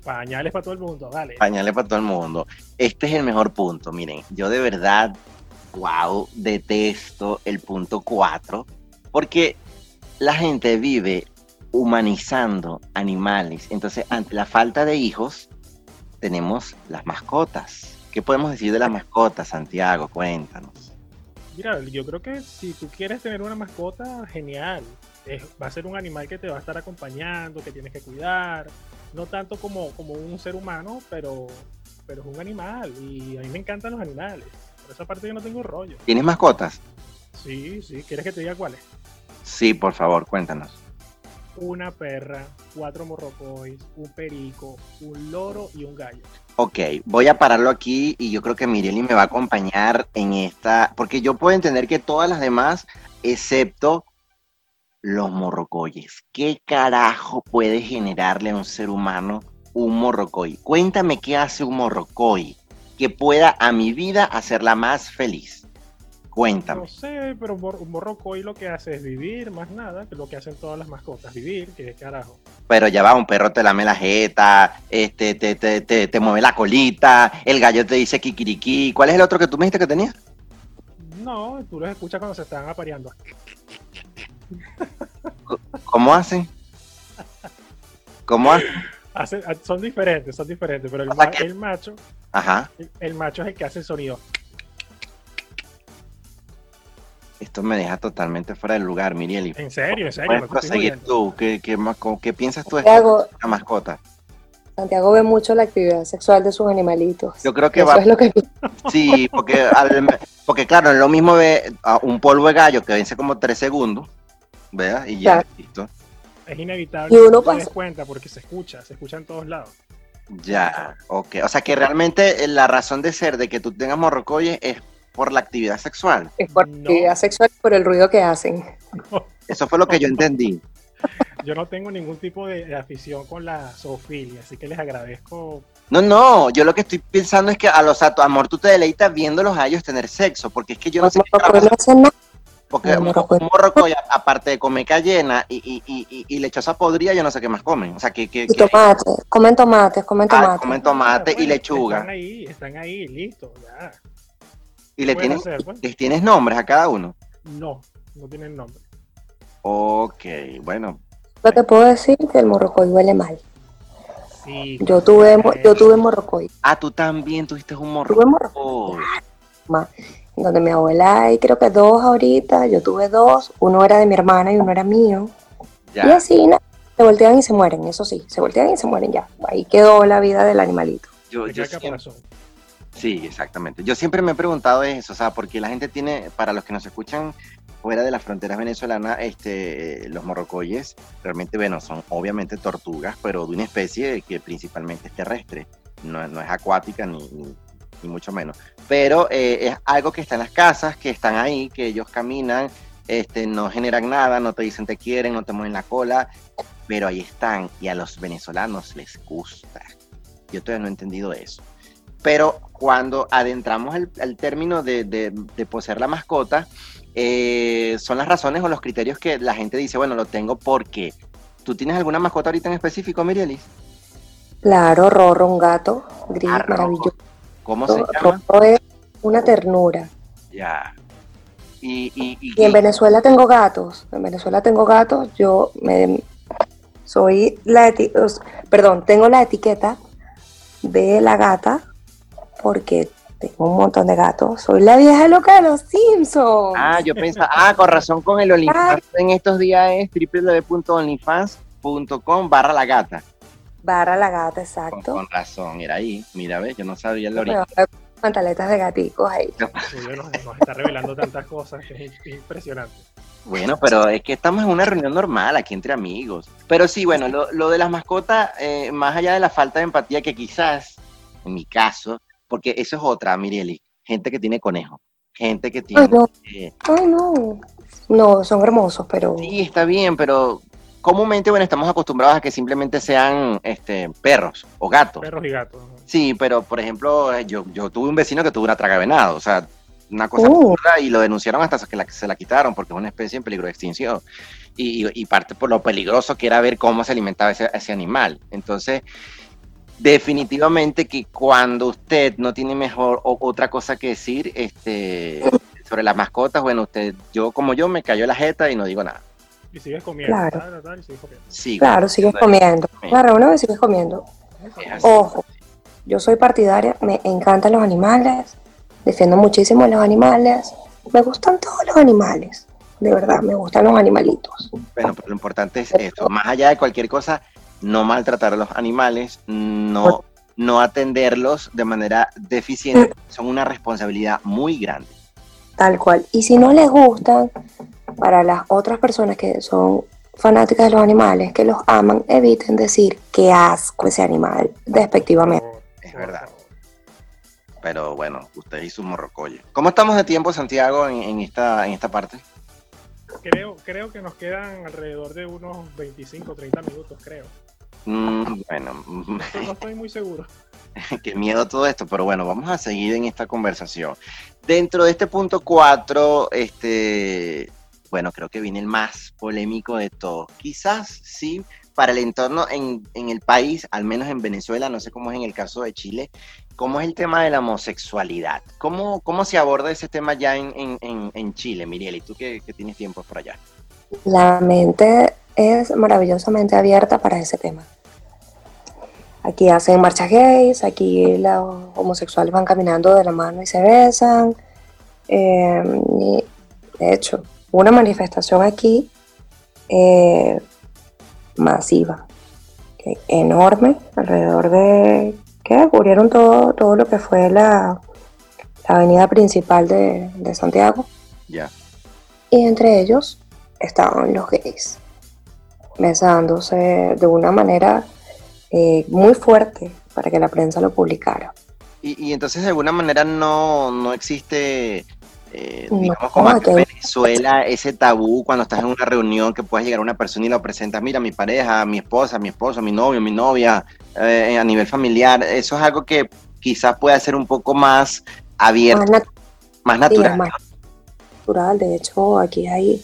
S3: Pañales para todo el mundo, dale.
S2: Pañales para todo el mundo. Este es el mejor punto. Miren, yo de verdad, wow, detesto el punto 4 porque la gente vive humanizando animales. Entonces, ante la falta de hijos, tenemos las mascotas. ¿Qué podemos decir de las mascotas, Santiago? Cuéntanos.
S3: Mira, yo creo que si tú quieres tener una mascota, genial. Es- va a ser un animal que te va a estar acompañando, que tienes que cuidar. No tanto como, como un ser humano, pero, pero es un animal. Y a mí me encantan los animales. Por esa parte yo no tengo rollo.
S2: ¿Tienes mascotas?
S3: Sí, sí. ¿Quieres que te diga cuáles?
S2: Sí, por favor, cuéntanos.
S3: Una perra, cuatro morrocoys, un perico, un loro y un gallo.
S2: Ok, voy a pararlo aquí y yo creo que Mireli me va a acompañar en esta, porque yo puedo entender que todas las demás, excepto los morrocoyes, ¿qué carajo puede generarle a un ser humano un morrocoy. Cuéntame qué hace un morrocoy que pueda a mi vida hacerla más feliz. Cuéntame.
S3: No sé, pero un, mor- un morrocoy lo que hace es vivir, más nada, que lo que hacen todas las mascotas, vivir, que carajo.
S2: Pero ya va, un perro te lame la jeta, este, te, te, te, te mueve la colita, el gallo te dice kikiriki. ¿Cuál es el otro que tú me dijiste que tenía?
S3: No, tú los escuchas cuando se están apareando.
S2: ¿Cómo hacen? ¿Cómo hacen?
S3: Ah, son diferentes, son diferentes, pero el,
S2: O sea
S3: ma-
S2: que-
S3: el macho,
S2: Ajá.
S3: el, el macho es el que hace el sonido.
S2: Esto me deja totalmente fuera del lugar, Mirieli.
S3: En serio, en serio.
S2: Proseguir tú. ¿Qué, qué, qué piensas tú de
S4: Santiago,
S2: esta mascota?
S4: Santiago ve mucho la actividad sexual de sus animalitos.
S2: Yo creo que
S4: Eso
S2: va.
S4: es lo que
S2: Sí, porque, al- porque claro, es lo mismo ve a un polvo de gallo que vence como tres segundos, ¿verdad? Y ya,
S4: Claro.
S2: listo.
S3: Es inevitable
S4: Y
S3: que
S4: uno
S3: tú te des
S4: pasa-
S3: cuenta porque se escucha, se escucha en todos lados.
S2: Ya, ok. O sea que realmente eh, la razón de ser de que tú tengas morrocoyes es por la actividad sexual.
S4: es por
S3: No.
S4: actividad sexual por el ruido que hacen.
S2: Eso fue lo que yo entendí. *laughs*
S3: Yo no tengo ningún tipo de, de afición con la zoofilia, así que les agradezco.
S2: No, no, yo lo que estoy pensando es que a los a tu amor tú te deleitas viéndolos a ellos tener sexo, porque es que yo no
S4: Los
S2: sé qué porque un a- aparte de comer cayena y, y, y, y, lechosa podrida, yo no sé qué más comen. O sea, que, que,
S4: Y
S2: que-
S4: tomates, comen tomates, comen
S2: ah,
S4: tomates.
S2: comen tomate y
S3: Bueno,
S2: lechuga.
S3: Están ahí, están ahí, listo, ya.
S2: Y le tienes,
S3: hacer, pues.
S2: les tienes nombres a cada uno.
S3: No, no tienen nombre.
S2: Ok, bueno.
S4: Yo te puedo decir que el morrocoy huele mal.
S3: Sí.
S4: Yo tuve, yo tuve morrocoy.
S2: Ah, tú también tuviste un
S4: Tuve
S2: morrocoy.
S4: morrocoy. Donde mi abuela hay creo que dos ahorita, yo tuve dos, uno era de mi hermana y uno era mío. Y
S2: Ya.
S4: así na- se voltean y se mueren, eso sí, se voltean y se mueren ya. Ahí quedó la vida del animalito.
S2: Yo, yo siempre-. Sí, exactamente. Yo siempre me he preguntado eso, o sea, porque la gente tiene, para los que nos escuchan fuera de las fronteras venezolanas, este, los morrocoyes realmente, bueno, son obviamente tortugas, pero de una especie que principalmente es terrestre, no, no es acuática ni, ni- ni mucho menos. Pero eh, es algo que está en las casas, que están ahí, que ellos caminan, este, no generan nada, no te dicen te quieren, no te mueven la cola, pero ahí están y a los venezolanos les gusta. Yo todavía no he entendido eso. Pero cuando adentramos el, el término de, de- de poseer la mascota, eh, son las razones o los criterios que la gente dice, bueno, lo tengo porque. ¿Tú tienes alguna mascota ahorita en específico, Mirielis?
S4: Claro, Rorro, un gato gris
S2: Ah,
S4: maravilloso.
S2: ¿Cómo se llama?
S4: Es una ternura.
S2: Ya. Y, y, y-
S4: Y en Venezuela tengo gatos. En Venezuela tengo gatos. Yo me soy la eti- perdón, tengo la etiqueta de la gata porque tengo un montón de gatos. Soy la vieja loca de los Simpsons.
S2: Ah, yo pensaba, ah, con razón con el *laughs* OnlyFans en estos días es www.onlyfans.com barra la gata.
S4: Barra la gata, exacto.
S2: con razón, era ahí. Mira, ves, yo no sabía el origen.
S4: pantaletas de gaticos ahí. *laughs*
S3: Nos, nos está revelando tantas cosas que es, es impresionante.
S2: Bueno, pero es que estamos en una reunión normal aquí entre amigos. Pero sí, bueno, lo, lo de las mascotas, eh, más allá de la falta de empatía que quizás, en mi caso, porque eso es otra, Mirieli, gente que tiene conejo, gente que tiene...
S4: Ay, no.
S2: eh,
S4: Ay, no. No, son hermosos, pero
S2: sí, está bien, pero comúnmente, bueno, estamos acostumbrados a que simplemente sean este, perros o gatos.
S3: Perros y gatos. ¿no?
S2: Sí, pero por ejemplo, eh, yo, yo tuve un vecino que tuvo una traga de venado, o sea, una cosa
S4: Uh.
S2: y lo denunciaron hasta que la- se la quitaron porque es una especie en peligro de extinción. Y, y- y parte por lo peligroso que era ver cómo se alimentaba ese, ese animal. Entonces, definitivamente que cuando usted no tiene mejor o, otra cosa que decir este, sobre las mascotas, bueno, usted, yo como yo me cayó la jeta y no digo nada.
S3: Y sigues comiendo.
S4: Claro.
S3: tal, tal, y sigues comiendo.
S2: Sí,
S4: claro, sigues comiendo. Claro, una vez sigues comiendo. Ojo, yo soy partidaria, me encantan los animales, defiendo muchísimo a los animales, me gustan todos los animales, de verdad, me gustan los animalitos.
S2: Bueno, pero lo importante es esto, más allá de cualquier cosa, no maltratar a los animales, no, no atenderlos de manera deficiente, son una responsabilidad muy grande.
S4: Tal cual. Y si no les gustan, para las otras personas que son fanáticas de los animales, que los aman, eviten decir que asco ese animal, despectivamente.
S2: Es verdad. Pero bueno, usted hizo un morrocolle. ¿Cómo estamos de tiempo, Santiago, en, en esta, en esta parte?
S3: Creo, creo que nos quedan alrededor de unos 25, 30 minutos, creo.
S2: Mm, bueno,
S3: No *laughs* estoy muy seguro.
S2: qué miedo todo esto, pero bueno, vamos a seguir en esta conversación. Dentro de este punto 4, este, bueno, creo que viene el más polémico de todos. Quizás sí, para el entorno en, en el país, al menos en Venezuela, no sé cómo es en el caso de Chile, ¿cómo es el tema de la homosexualidad? ¿Cómo, cómo se aborda ese tema ya en, en, en, Chile, Miriel? ¿Y tú que tienes tiempo por allá?
S4: La mente es maravillosamente abierta para ese tema. Aquí hacen marchas gays, aquí los homosexuales van caminando de la mano y se besan. Eh, de hecho, una manifestación aquí eh, masiva, enorme, alrededor de que cubrieron todo, todo lo que fue la, la avenida principal de, de Santiago.
S2: Ya.
S4: Y entre ellos estaban los gays, besándose de una manera eh, muy fuerte para que la prensa lo publicara.
S2: Y, y entonces de alguna manera no, no existe, eh, digamos, como aquí en Venezuela, ese tabú cuando estás en una reunión que puedas llegar a una persona y lo presentas, mira, mi pareja, mi esposa, mi esposo, mi novio, mi novia, eh, a nivel familiar. Eso es algo que quizás pueda ser un poco más abierto,
S4: Más nat-
S2: más
S4: sí,
S2: natural.
S4: más natural. De hecho, aquí hay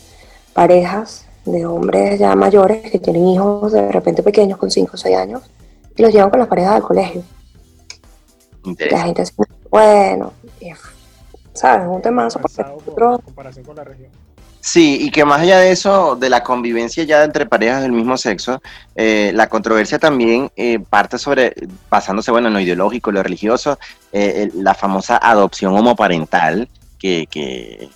S4: parejas de hombres ya mayores que tienen hijos de repente pequeños con 5 o 6 años y los llevan con las parejas al colegio. La gente dice, bueno, ¿sabes? Es un nosotros
S3: en comparación con la región.
S2: Sí, y que más allá de eso, de la convivencia ya entre parejas del mismo sexo, eh, la controversia también eh, parte sobre, basándose bueno, en lo ideológico, lo religioso, eh, la famosa adopción homoparental, que, que,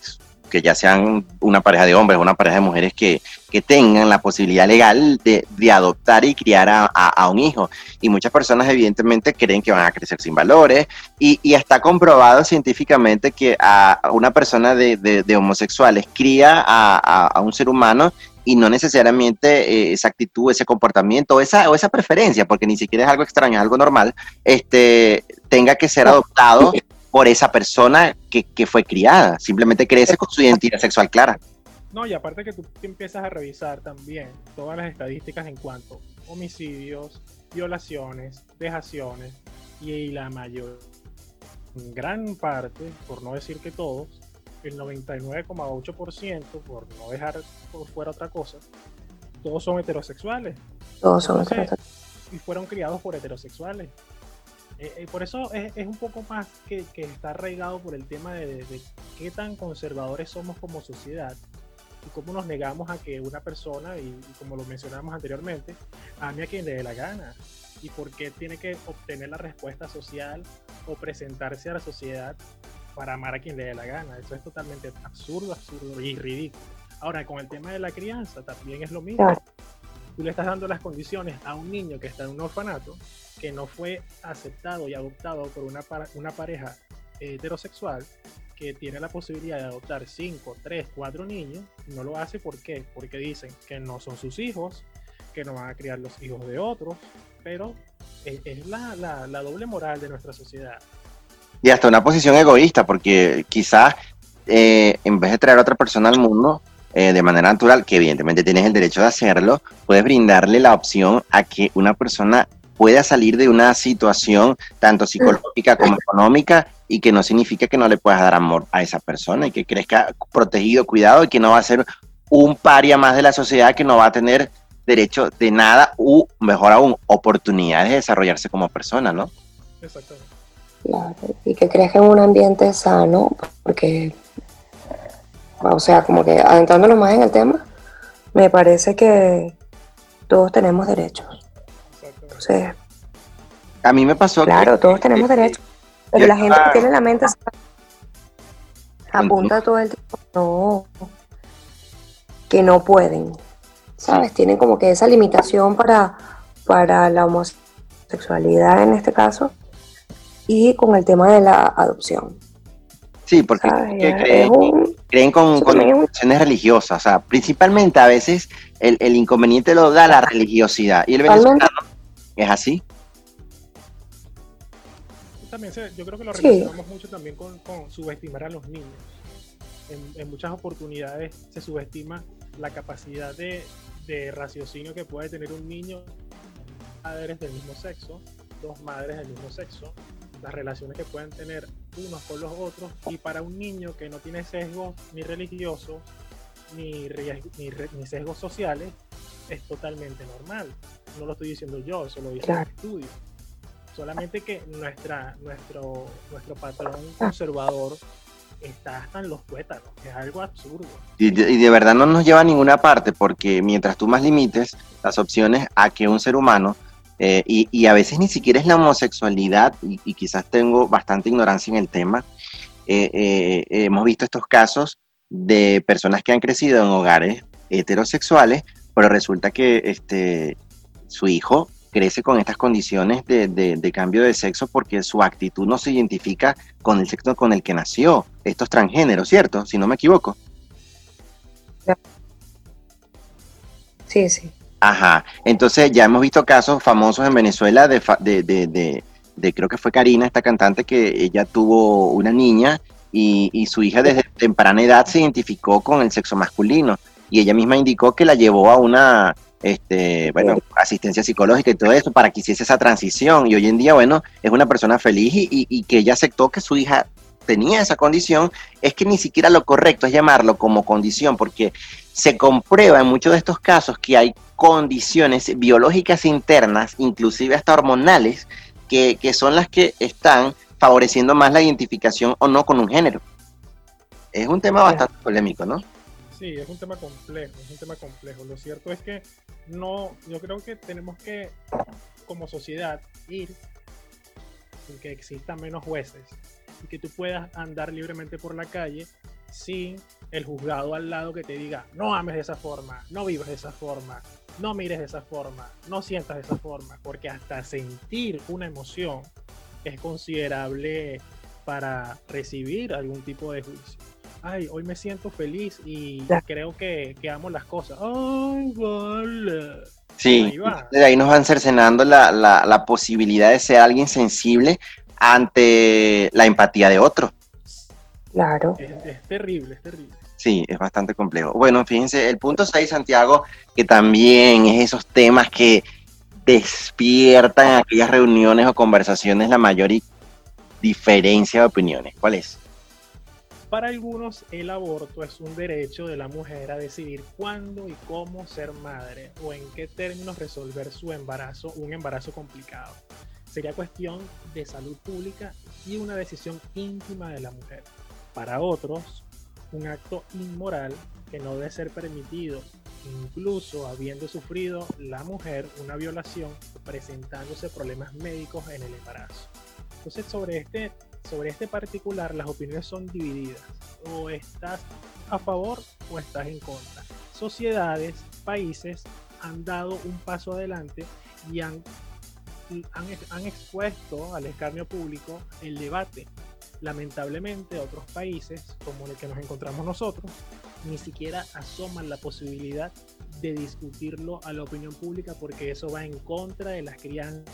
S2: que ya sean una pareja de hombres o una pareja de mujeres que, que tengan la posibilidad legal de, de adoptar y criar a, a- un hijo. Y muchas personas evidentemente creen que van a crecer sin valores y, y está comprobado científicamente que a una persona de, de- homosexuales cría a, a- a un ser humano y no necesariamente eh, esa actitud, ese comportamiento o esa, o esa preferencia, porque ni siquiera es algo extraño, es algo normal, este, tenga que ser adoptado por esa persona que, que fue criada. Simplemente crece con su identidad sexual clara.
S3: No, y aparte que tú empiezas a revisar también todas las estadísticas en cuanto a homicidios, violaciones, vejaciones y la mayor, en gran parte, por no decir que todos, el 99,8%, por no dejar por fuera otra cosa, todos son heterosexuales
S4: todos son
S3: Entonces,
S4: heterosexuales.
S3: y fueron criados por heterosexuales. Eh, eh, por eso es, es un poco más que, que está arraigado por el tema de, de- de qué tan conservadores somos como sociedad y cómo nos negamos a que una persona, y, y como lo mencionamos anteriormente, ame a quien le dé la gana. Y por qué tiene que obtener la respuesta social o presentarse a la sociedad para amar a quien le dé la gana. Eso es totalmente absurdo, absurdo y ridículo. Ahora, con el tema de la crianza también es lo mismo. Tú le estás dando las condiciones a un niño que está en un orfanato, que no fue aceptado y adoptado por una, pareja heterosexual, que tiene la posibilidad de adoptar 5, 3, 4 niños, no lo hace ¿por qué? Porque dicen que no son sus hijos, que no van a criar los hijos de otros, pero es, la doble moral de nuestra sociedad.
S2: Y hasta una posición egoísta, porque quizás eh, en vez de traer a otra persona al mundo eh, de manera natural, que evidentemente tienes el derecho de hacerlo, puedes brindarle la opción a que una persona pueda salir de una situación tanto psicológica como económica y que no significa que no le puedas dar amor a esa persona y que crezca protegido, cuidado y que no va a ser un paria más de la sociedad que no va a tener derecho de nada u mejor aún oportunidades de desarrollarse como persona, ¿no?
S3: Exactamente.
S4: Claro, y que crezca en un ambiente sano, porque, o sea, como que adentrándonos más en el tema, me parece que todos tenemos derechos. Entonces,
S2: A mí me pasó que-
S4: claro, todos tenemos
S2: que-
S4: derechos, pero la gente que tiene la mente apunta todo el tiempo, no, que no pueden, ¿sabes? Tienen como que esa limitación para, para la homosexualidad en este caso y con el tema de la adopción,
S2: Sí, porque
S4: ¿sabes?
S2: que
S4: Es un-
S2: creen con,
S4: eso
S2: con
S4: también es un-
S2: cuestiones religiosas. O sea, principalmente a veces el, el inconveniente lo da la religiosidad. Y el venezolano es así.
S3: También se- yo creo que lo
S4: Sí.
S3: relacionamos mucho también con, con subestimar a los niños. En, en muchas oportunidades se subestima la capacidad de, de raciocinio que puede tener un niño padres del mismo sexo, dos madres del mismo sexo, las relaciones que pueden tener unos con los otros y para un niño que no tiene sesgos ni religiosos ni, ni, ni sesgos sociales es totalmente normal. No lo estoy diciendo yo, eso lo dice el estudio. Solamente que nuestra, nuestro, nuestro patrón conservador está hasta en los tuétanos, es algo absurdo.
S2: Y de, verdad no nos lleva a ninguna parte, porque mientras tú más limites las opciones a que un ser humano, eh, y, a veces ni siquiera es la homosexualidad, y, quizás tengo bastante ignorancia en el tema, eh, eh, hemos visto estos casos de personas que han crecido en hogares heterosexuales, pero resulta que este, su hijo crece con estas condiciones de, cambio de sexo porque su actitud no se identifica con el sexo con el que nació. Esto es transgénero, ¿cierto? Si no me equivoco.
S4: Sí, sí.
S2: Ajá. Entonces ya hemos visto casos famosos en Venezuela de, de, de, creo que fue Karina, esta cantante, que ella tuvo una niña y, y su hija desde temprana edad se identificó con el sexo masculino y ella misma indicó que la llevó a una este, bueno, asistencia psicológica y todo eso para que hiciese esa transición. Y hoy en día, bueno, es una persona feliz y, que ella aceptó que su hija tenía esa condición, es que ni siquiera lo correcto es llamarlo como condición, porque se comprueba en muchos de estos casos que hay condiciones biológicas internas, inclusive hasta hormonales, que, son las que están favoreciendo más la identificación o no con un género. Es un tema bastante polémico, ¿no?
S3: Sí, es un tema complejo, es un tema complejo. Lo cierto es que no, yo creo que tenemos que, como sociedad, ir sin que existan menos jueces y que tú puedas andar libremente por la calle sin el juzgado al lado que te diga, no ames de esa forma, no vivas de esa forma, no mires de esa forma, no sientas de esa forma, porque hasta sentir una emoción es considerable para recibir algún tipo de juicio ay, hoy me siento feliz y creo que, amo las cosas. Ay, vale.
S2: Sí, de ahí nos van cercenando la, la, posibilidad de ser alguien sensible ante la empatía de otro.
S4: Claro.
S3: Es, terrible, es terrible.
S2: Sí, es bastante complejo. Bueno, fíjense, el punto 6, Santiago, que también es esos temas que despiertan en aquellas reuniones o conversaciones la mayor diferencia de opiniones. ¿Cuál es?
S3: Para algunos, el aborto es un derecho de la mujer a decidir cuándo y cómo ser madre o en qué términos resolver su embarazo, un embarazo complicado. Sería cuestión de salud pública y una decisión íntima de la mujer. Para otros, un acto inmoral que no debe ser permitido, incluso habiendo sufrido la mujer una violación presentándose problemas médicos en el embarazo. Entonces, sobre este sobre este particular las opiniones son divididas. O estás a favor o estás en contra. Sociedades, países han dado un paso adelante y han, han, expuesto al escarnio público el debate. Lamentablemente otros países, como el que nos encontramos nosotros, ni siquiera asoman la posibilidad de discutirlo a la opinión pública porque eso va en contra de las crianzas.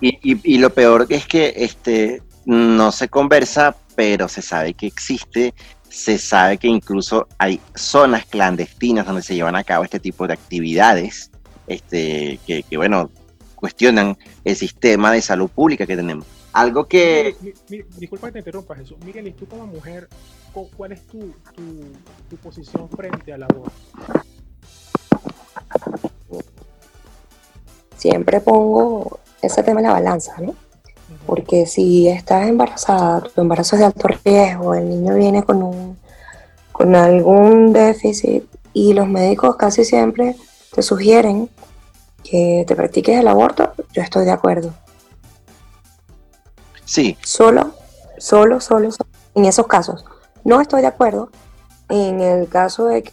S2: Y, y, y, lo peor es que este, no se conversa, pero se sabe que existe, se sabe que incluso hay zonas clandestinas donde se llevan a cabo este tipo de actividades, este, que, bueno, cuestionan el sistema de salud pública que tenemos. Algo que...
S3: disculpa que te interrumpa, Jesús. Miguel, ¿y tú como mujer, cuál es tu, tu, posición frente al aborto?
S4: Siempre pongo ese tema en la balanza, ¿no? Porque si estás embarazada, tu embarazo es de alto riesgo, el niño viene con, un, con algún déficit y los médicos casi siempre te sugieren que te practiques el aborto, yo estoy de acuerdo.
S2: Sí.
S4: Solo, solo, solo, solo, en esos casos. No estoy de acuerdo en el caso de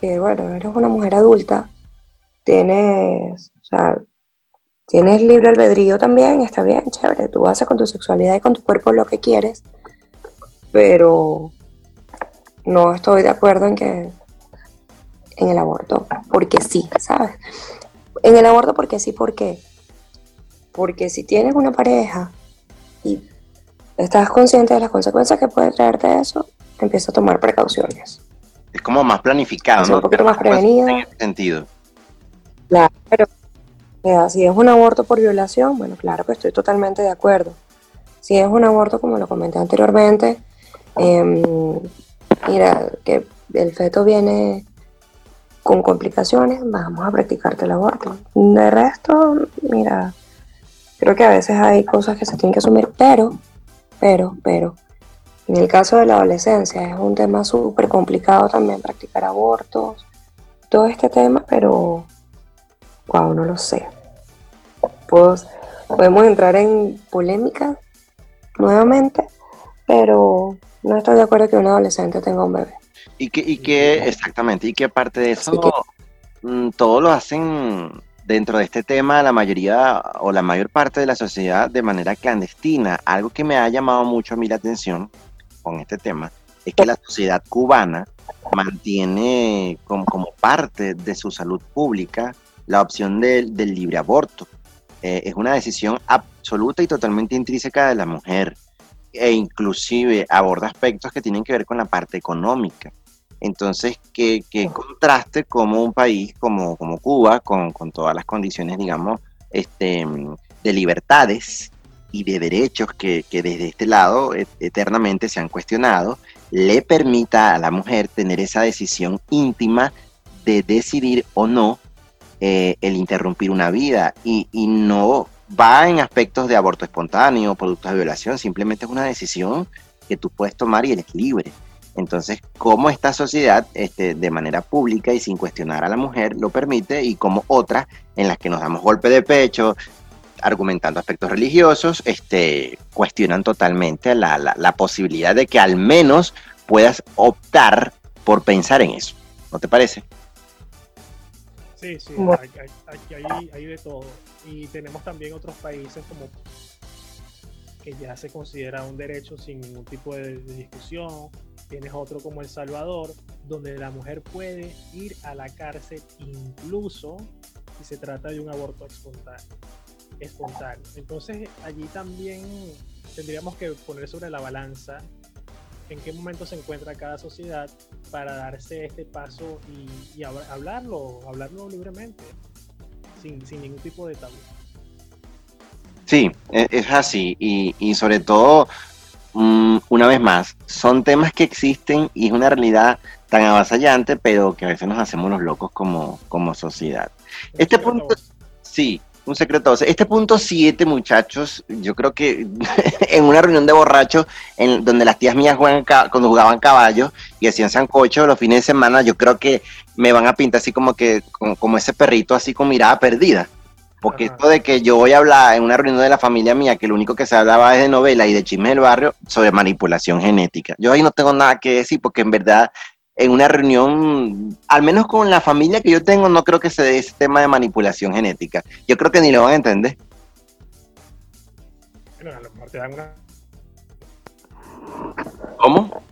S4: que, bueno, eres una mujer adulta, tienes, o sea, Tienes libre albedrío también, está bien, chévere. Tú haces con tu sexualidad y con tu cuerpo lo que quieres, pero no estoy de acuerdo en que en el aborto, porque sí, ¿sabes? En el aborto porque sí, ¿por qué? Porque si tienes una pareja y estás consciente de las consecuencias que puede traerte eso, empieza a tomar precauciones.
S2: Es como más planificado, ¿no?
S4: Un poquito más prevenida.
S2: En ese sentido.
S4: Claro, O sea, si es un aborto por violación, bueno, claro que estoy totalmente de acuerdo. Si es un aborto, como lo comenté anteriormente, em, mira, que el feto viene con complicaciones, vamos a practicarte el aborto. De resto, mira, creo que a veces hay cosas que se tienen que asumir, pero, pero, pero, en el caso de la adolescencia es un tema súper complicado también practicar abortos, todo este tema, pero, wow, no lo sé. Pues, podemos entrar en polémica nuevamente, pero no estoy de acuerdo que un adolescente tenga un bebé.
S2: Y que, y que exactamente, y que aparte de eso, mm, todo lo hacen dentro de este tema la mayoría o la mayor parte de la sociedad de manera clandestina. Algo que me ha llamado mucho a mí la atención con este tema es que la sociedad cubana mantiene como, como parte de su salud pública la opción del, del libre aborto. Eh, es una decisión absoluta y totalmente intrínseca de la mujer e inclusive aborda aspectos que tienen que ver con la parte económica. Entonces, que, contraste como un país como, como Cuba, con, todas las condiciones, digamos, este, de libertades y de derechos que, desde este lado eternamente se han cuestionado, le permita a la mujer tener esa decisión íntima de decidir o no eh, el interrumpir una vida y, y, no va en aspectos de aborto espontáneo, productos de violación, simplemente es una decisión que tú puedes tomar y eres libre. Entonces, cómo esta sociedad, este, de manera pública y sin cuestionar a la mujer, lo permite y como otras en las que nos damos golpe de pecho, argumentando aspectos religiosos, este, cuestionan totalmente la, posibilidad de que al menos puedas optar por pensar en eso. ¿No te parece?
S3: Sí, sí, aquí hay, hay, de todo. Y tenemos también otros países como que ya se considera un derecho sin ningún tipo de discusión, Tienes otro como El Salvador, donde la mujer puede ir a la cárcel incluso si se trata de un aborto espontáneo. espontáneo. Entonces allí también tendríamos que poner sobre la balanza en qué momento se encuentra cada sociedad para darse este paso y, hablarlo, hablarlo libremente, sin, ningún tipo de tabú.
S2: Sí, e, es así. Y, y sobre todo Mm, una vez más, son temas que existen y es una realidad tan avasallante, pero que a veces nos hacemos los locos como, como sociedad. Este punto, sí, un secreto. Este punto 7, muchachos, yo creo que *laughs* en una reunión de borrachos, en donde las tías mías juegan, cuando jugaban caballos y hacían sancocho los fines de semana, yo creo que me van a pintar así como que, como ese perrito así con mirada perdida. Porque esto de que yo voy a hablar en una reunión de la familia mía, que lo único que se hablaba es de novela y de chisme del barrio, sobre manipulación genética. Yo ahí no tengo nada que decir, porque en verdad, en una reunión, al menos con la familia que yo tengo, no creo que se dé ese tema de manipulación genética. Yo creo que ni lo van a entender.
S3: Bueno, a lo mejor te dan una.
S2: ¿Cómo?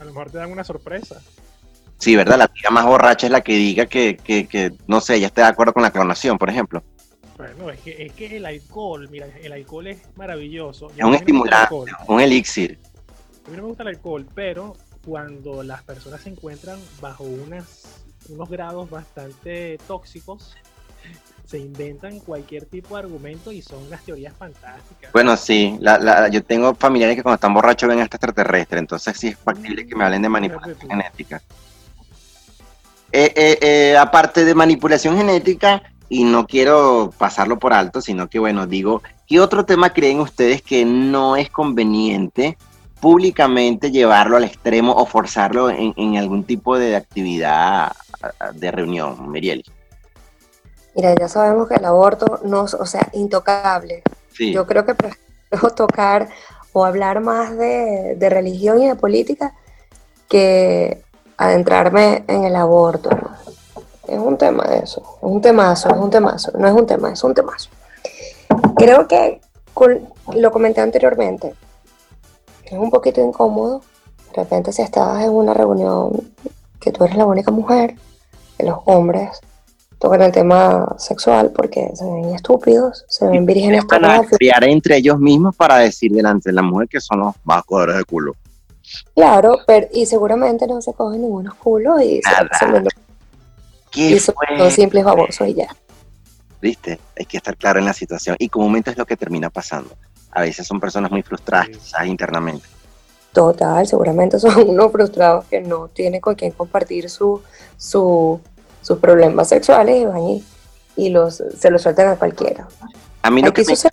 S3: A lo mejor te dan una sorpresa.
S2: Sí, ¿verdad? La tía más borracha es la que diga que, que, que no sé, ya está de acuerdo con la clonación, por ejemplo.
S3: Bueno, es que, es que el alcohol, mira, el alcohol es maravilloso.
S2: Es un estimulante, un elixir.
S3: A mí no me gusta el alcohol, pero cuando las personas se encuentran bajo unas, unos grados bastante tóxicos, se inventan cualquier tipo de argumento y son unas teorías fantásticas.
S2: Bueno, sí, la, la, yo tengo familiares que cuando están borrachos ven hasta extraterrestre, entonces sí es factible que me hablen de manipulación genética. Eh, eh, eh, aparte de manipulación genética, y no quiero pasarlo por alto, sino que bueno, digo, ¿qué otro tema creen ustedes que no es conveniente públicamente llevarlo al extremo o forzarlo en, algún tipo de actividad de reunión, Miriel?
S4: Mira, ya sabemos que el aborto no, o sea, intocable. Yo creo que prefiero *laughs* tocar o hablar más de, de religión y de política que adentrarme en el aborto. Es un tema eso, es un temazo, es un temazo, no es un tema, es un temazo. Creo que lo comenté anteriormente, es un poquito incómodo, de repente si estás en una reunión que tú eres la única mujer, que los hombres tocan el tema sexual porque se ven estúpidos, se ven vírgenes
S2: para criar entre ellos mismos para decir delante de la mujer que son los más de culo.
S4: Claro, pero y seguramente no se cogen ningunos culos y se, se,
S2: ¿Qué
S4: y son simples babosos y ya.
S2: ¿viste? Hay que estar claro en la situación y comúnmente es lo que termina pasando. A veces son personas muy frustradas,
S3: Sí.
S2: quizás internamente.
S4: Total, seguramente son *laughs* unos frustrados que no tienen con quién compartir su, su- sus problemas sexuales y van y, y los, se los sueltan a cualquiera.
S2: A mí lo
S4: Aquí
S2: que me-
S4: sucede,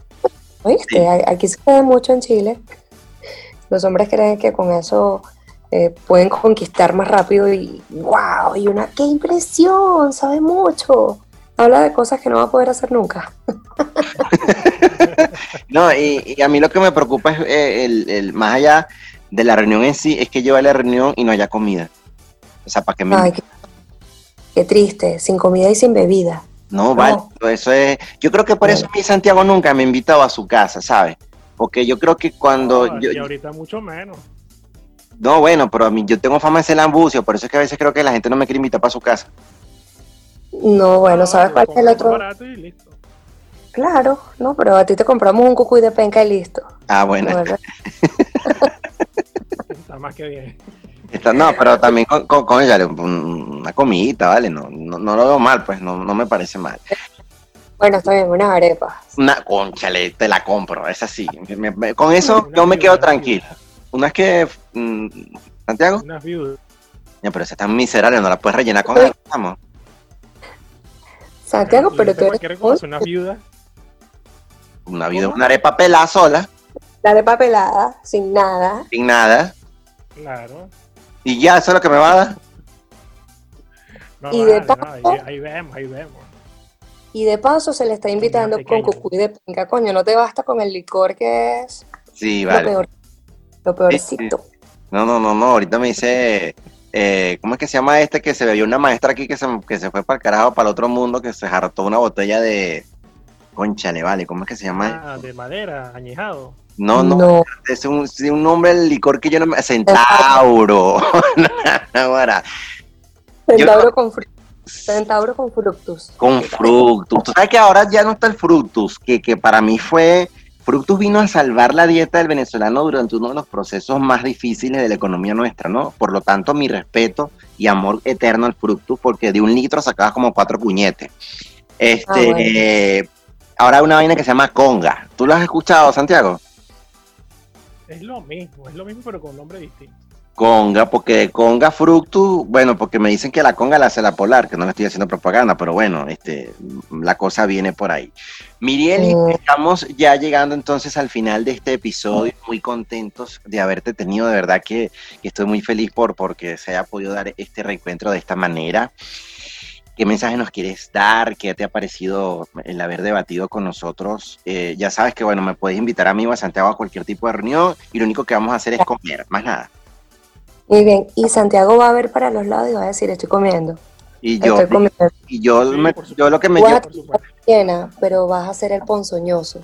S4: ¿oíste?
S2: Sí.
S4: Aquí sucede mucho en Chile. Los hombres creen que con eso eh, pueden conquistar más rápido y wow, y una, qué impresión, sabe mucho. Habla de cosas que no va a poder hacer nunca. *laughs*
S2: No, y, y a mí lo que me preocupa es eh, el, el- más allá de la reunión en sí, es que yo a la reunión y no haya comida. O sea, para que me...
S4: Ay, qué, qué triste, sin comida y sin bebida.
S2: No,
S4: No.
S2: vale, eso es... Yo creo que por eso a mí Santiago nunca me ha invitado a su casa, ¿sabes? Porque yo creo que cuando...
S3: No,
S2: yo-
S3: y ahorita mucho menos.
S2: no, bueno, pero a mí yo tengo fama de ser lambucio, por eso es que a veces creo que la gente no me quiere invitar para su casa.
S4: No, bueno, ¿sabes cuál es el otro?
S3: barato y listo.
S4: Claro, no, pero a ti te compramos un cucuy de penca y listo.
S2: Ah, bueno.
S4: No. *laughs*
S3: Está más que bien.
S2: Está- no, pero también con, con, con ella, un- una comidita, ¿vale? No, no, no lo veo mal, pues no, no me parece mal.
S4: Bueno, está bien, unas arepas.
S2: Una conchale, te la compro, es así. Me- me- con eso
S3: Una
S2: yo me quedo tranquilo. Una es que, mm, Santiago,
S3: Unas viudas.
S2: ya, pero esa está miserable, no la puedes rellenar con algo, vamos.
S4: Santiago, pero tú eres
S3: ¿Quieres conocer unas viudas?
S2: Una vida, una arepa pelada sola,
S4: la arepa pelada, sin nada.
S2: sin nada,
S3: Claro.
S2: y ya, eso es lo que me va a dar.
S3: No,
S4: Y de
S3: vale, no,
S4: paso-
S3: ahí, ahí vemos, ahí vemos.
S4: Y de paso se le está invitando con cucuy de penca, coño, no te basta con el licor que es
S2: Sí,
S4: lo
S2: vale.
S4: peor. Lo peorcito.
S2: No, no, no, no, ahorita me dice, eh, ¿cómo es que se llama este que se bebió una maestra aquí que se, que se fue para el carajo, para el otro mundo, que se hartó una botella de... Conchale, vale, ¿cómo es que se llama?
S3: Ah, de madera, añejado.
S2: No, no,
S4: No,
S2: es un, nombre del licor que yo no me... Centauro. *laughs* Ahora,
S4: centauro con fru- centauro con fructus.
S2: con Fructus. Tú sabes que ahora ya no está el Fructus, que, que para mí fue... Fructus vino a salvar la dieta del venezolano durante uno de los procesos más difíciles de la economía nuestra, ¿no? Por lo tanto, mi respeto y amor eterno al Fructus, porque de un litro sacabas como cuatro cuñetes. Este,
S4: Ah, bueno.
S2: eh, ahora hay una vaina que se llama conga. ¿Tú lo has escuchado, Santiago?
S3: Es lo mismo, es lo mismo, pero con nombre distinto.
S2: Conga, porque conga fructus, bueno, porque me dicen que la conga la hace la polar, que no le estoy haciendo propaganda, pero bueno, este, la cosa viene por ahí. Miriel,
S4: Mm.
S2: estamos ya llegando entonces al final de este episodio, muy contentos de haberte tenido, de verdad que, que estoy muy feliz por porque se haya podido dar este reencuentro de esta manera. ¿Qué mensaje nos quieres dar? ¿Qué te ha parecido el haber debatido con nosotros? Eh, ya sabes que, bueno, me puedes invitar a mí o a Santiago a cualquier tipo de reunión y lo único que vamos a hacer es comer, más nada.
S4: Muy bien, y Santiago va a ver para los lados y va a decir, estoy comiendo.
S2: Y yo,
S4: Estoy comiendo
S2: y yo,
S3: Sí,
S2: me- yo lo que me llevo,
S4: llena, pero vas a ser el ponzoñoso.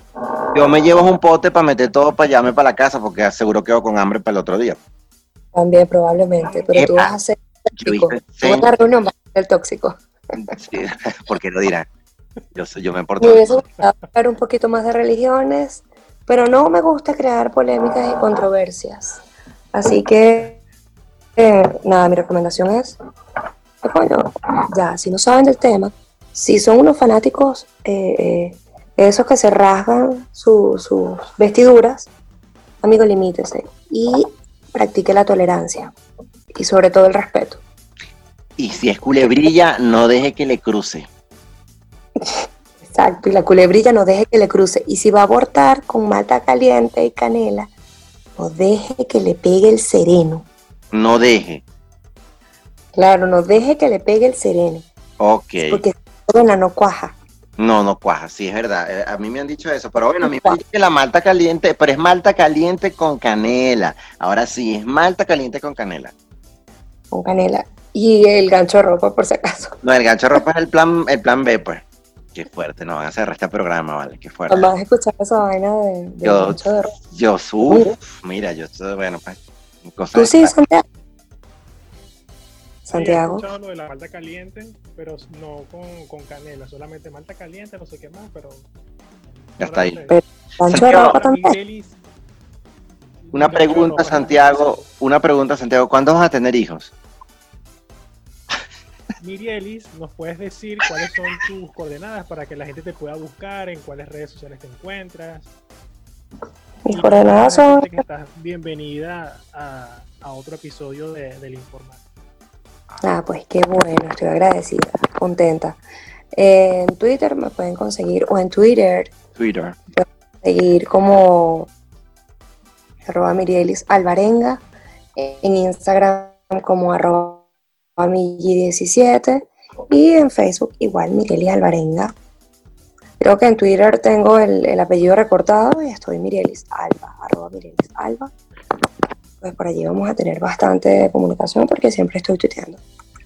S2: yo me llevo un pote para meter todo para allá, para la casa, porque seguro quedo con hambre para el otro día.
S4: También probablemente, pero tú vas a ser
S2: Yo
S4: tóxico.
S2: hice
S4: Tú la reunión vas a ser el tóxico.
S2: Sí, *laughs* porque lo dirán. Yo, soy- yo me
S4: Me
S2: porto.
S4: hubiese gustado hablar un poquito más de religiones, pero no me gusta crear polémicas y controversias. Así que, eh, nada, mi recomendación es, coño, ya, si no saben del tema, si son unos fanáticos, eh, eh, esos que se rasgan su- sus vestiduras, amigo, limítese y practique la tolerancia y sobre todo el respeto.
S2: Y si es culebrilla, no deje que le cruce.
S4: Exacto, y la culebrilla no deje que le cruce. Y si va a abortar con malta caliente y canela, no deje que le pegue el sereno.
S2: No deje.
S4: Claro, no deje que le pegue el sereno,
S2: Ok.
S4: porque buena no cuaja.
S2: No, no cuaja, sí, es verdad. Eh, A mí me han dicho eso, pero bueno, a mí me han dicho que la malta caliente, pero es malta caliente con canela. Ahora sí, es malta caliente con canela.
S4: con canela. Y el gancho de ropa, por si acaso.
S2: No, el gancho de ropa es el plan, el plan B, pues. Qué fuerte, no van a cerrar este programa, vale, qué fuerte.
S4: Vamos a escuchar esa vaina de, de
S2: Yo-
S4: gancho de ropa.
S2: Yo subo, mira, yo estoy, bueno, pues. cosas
S4: ¿Tú sí, Santiago?
S3: Sí, he
S4: Santiago.
S3: escuchado lo de la malta caliente, pero no con, con canela, solamente malta caliente, no sé qué más, pero.
S2: Ya está ahí.
S4: De
S2: Santiago.
S4: ropa también.
S3: Miguelis-
S2: Una pregunta, Santiago, una pregunta, Santiago, ¿cuándo vas a tener hijos?
S3: Mirielis, ¿nos puedes decir cuáles son tus coordenadas para que la gente te pueda buscar, en cuáles redes sociales te encuentras?
S4: Mis
S3: Y
S4: coordenadas son
S3: que estás bienvenida a, a otro episodio de, del Informal.
S4: Ah, pues qué bueno, estoy agradecida, contenta. En Twitter me pueden conseguir, o en Twitter,
S2: Twitter.
S4: seguir como arroba Mirielis Alvarenga, en Instagram como arroba Migi17 y en Facebook igual Mirielis Alvarenga. Creo que en Twitter tengo el, el apellido recortado y estoy Mirielis Alba, arroba Mirielis Alba. Pues por allí vamos a tener bastante comunicación porque siempre estoy tuiteando.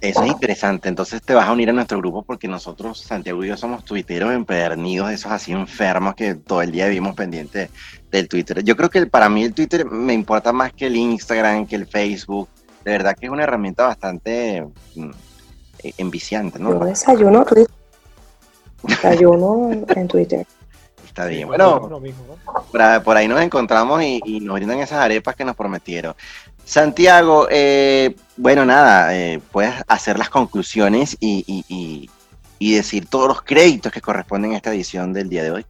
S2: Eso es interesante. Entonces te vas a unir a nuestro grupo porque nosotros, Santiago y yo, somos tuiteros empedernidos, esos así enfermos que todo el día vivimos pendientes del Twitter. Yo creo que para mí el Twitter me importa más que el Instagram, que el Facebook. De verdad que es una herramienta bastante mm, eh, enviciante,
S4: Yo
S2: ¿no?
S4: desayuno Twitter. *laughs* Desayuno en Twitter.
S2: Está bien. Bueno, por ahí, por ahí nos encontramos y, y nos brindan esas arepas que nos prometieron. Santiago, eh, bueno, nada, eh, puedes hacer las conclusiones y, y- y- y decir todos los créditos que corresponden a esta edición del día de hoy.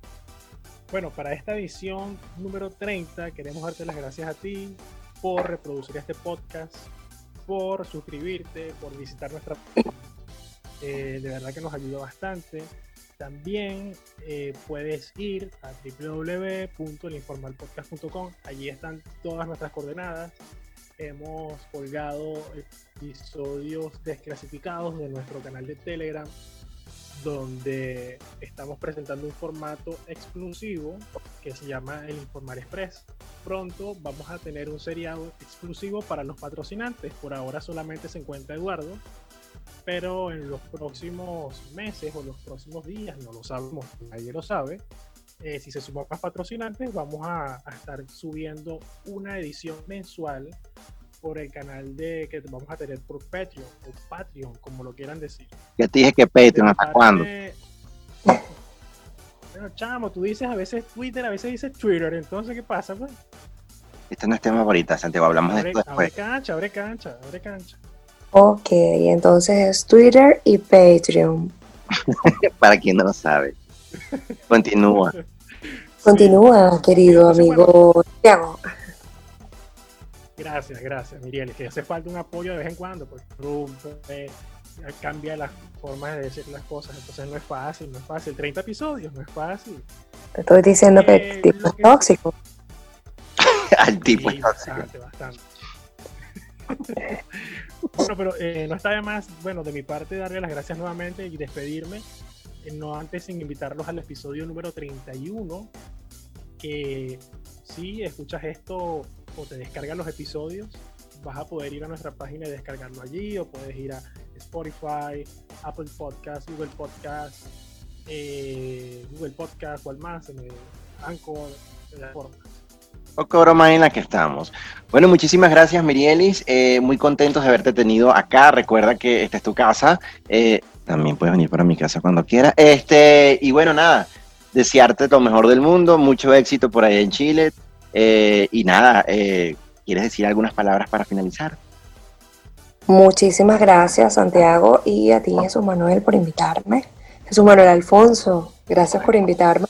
S3: Bueno, para esta edición número 30 queremos darte las gracias a ti por reproducir este podcast, por suscribirte, por visitar nuestra... *clears throat* Eh, de verdad que nos ayuda bastante. También eh, puedes ir a www.elinformalpodcast.com. Allí están todas nuestras coordenadas. Hemos colgado episodios desclasificados de nuestro canal de Telegram donde estamos presentando un formato exclusivo que se llama el Informar Express. Pronto vamos a tener un seriado exclusivo para los patrocinantes. Por ahora solamente se encuentra Eduardo, pero en los próximos meses o los próximos días, no lo sabemos, nadie lo sabe. eh, si se suman más patrocinantes, vamos a, a estar subiendo una edición mensual por el canal de que vamos a tener por Patreon o Patreon, como lo quieran decir.
S2: Ya te dije que Patreon, ¿hasta cuándo?
S3: Bueno, chamo, tú dices a veces Twitter, a veces dices Twitter, entonces ¿qué pasa, pues?
S2: Este no es tema ahorita, Santiago, hablamos de
S3: Abre,
S2: esto
S3: abre
S2: después.
S3: cancha, abre cancha, abre cancha.
S4: Ok, entonces es Twitter y Patreon. *laughs*
S2: Para quien no lo sabe. Continúa.
S4: Continúa, querido
S3: Entonces,
S4: amigo Tiago.
S3: Gracias, gracias, Miriel. Que hace falta un apoyo de vez en cuando, porque rompe, cambia las formas de decir las cosas, entonces no es fácil, no es fácil. 30 episodios, no es fácil.
S4: Te estoy diciendo que
S3: Eh,
S4: el tipo es
S3: que-
S4: tóxico. *laughs*
S2: Al tipo
S3: Sí,
S2: es tóxico.
S3: bastante, bastante. *laughs* bueno, pero eh, no está de más, bueno, de mi parte darle las gracias nuevamente y despedirme, eh, no antes sin invitarlos al episodio número 31, que si escuchas esto o te descargan los episodios, vas a poder ir a nuestra página y descargarlo allí, o puedes ir a Spotify, Apple Podcast, Google Podcast, eh, Google Podcast, cual más, en el Anchor, de la forma.
S2: Poco broma en la que estamos. Bueno, muchísimas gracias, Mirielis. Eh, muy contentos de haberte tenido acá. Recuerda que esta es tu casa. Eh, también puedes venir para mi casa cuando quieras. Este, y bueno, nada, desearte lo mejor del mundo, mucho éxito por ahí en Chile. Eh, y nada, eh, ¿quieres decir algunas palabras para finalizar?
S4: Muchísimas gracias, Santiago, y a ti, Jesús Manuel, por invitarme. Jesús Manuel Alfonso, gracias por invitarme.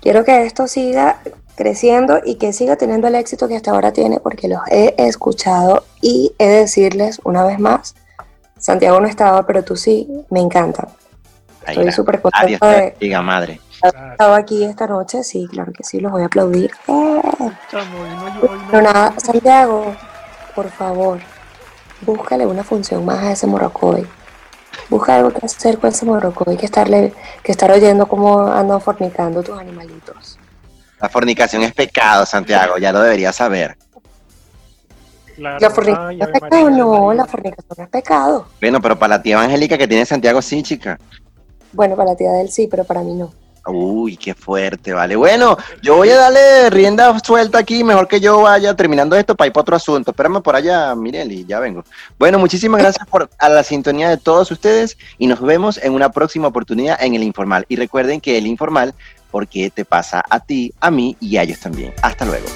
S4: Quiero que esto siga creciendo y que siga teniendo el éxito que hasta ahora tiene, porque los he escuchado y he de decirles una vez más, Santiago no estaba, pero tú sí, me encanta.
S2: Ahí
S4: Estoy súper
S2: Adiós,
S4: contenta de
S2: diga madre.
S4: estado aquí esta noche. Sí, claro que sí, los voy a aplaudir. ¡Eh! Pero nada, Santiago, por favor, búscale una función más a ese morocoy. Busca algo que hacer con ese morocoy que estarle, que estar oyendo cómo andan fornicando tus animalitos.
S2: La fornicación es pecado, Santiago, ya lo deberías saber.
S3: Claro,
S4: La fornicación
S3: ay,
S4: es pecado,
S3: María,
S4: no, la fornicación es pecado.
S2: Bueno, pero para la tía evangélica que tiene Santiago, sí, chica.
S4: Bueno, para la tía sí, pero para mí no.
S2: Uy, qué fuerte, vale. Bueno, yo voy a darle rienda suelta aquí, mejor que yo vaya terminando esto para ir para otro asunto. Espérame por allá, Mireli, ya vengo. Bueno, muchísimas gracias por a la sintonía de todos ustedes y nos vemos en una próxima oportunidad en el informal. Y recuerden que el informal, porque te pasa a ti, a mí y a ellos también. Hasta luego.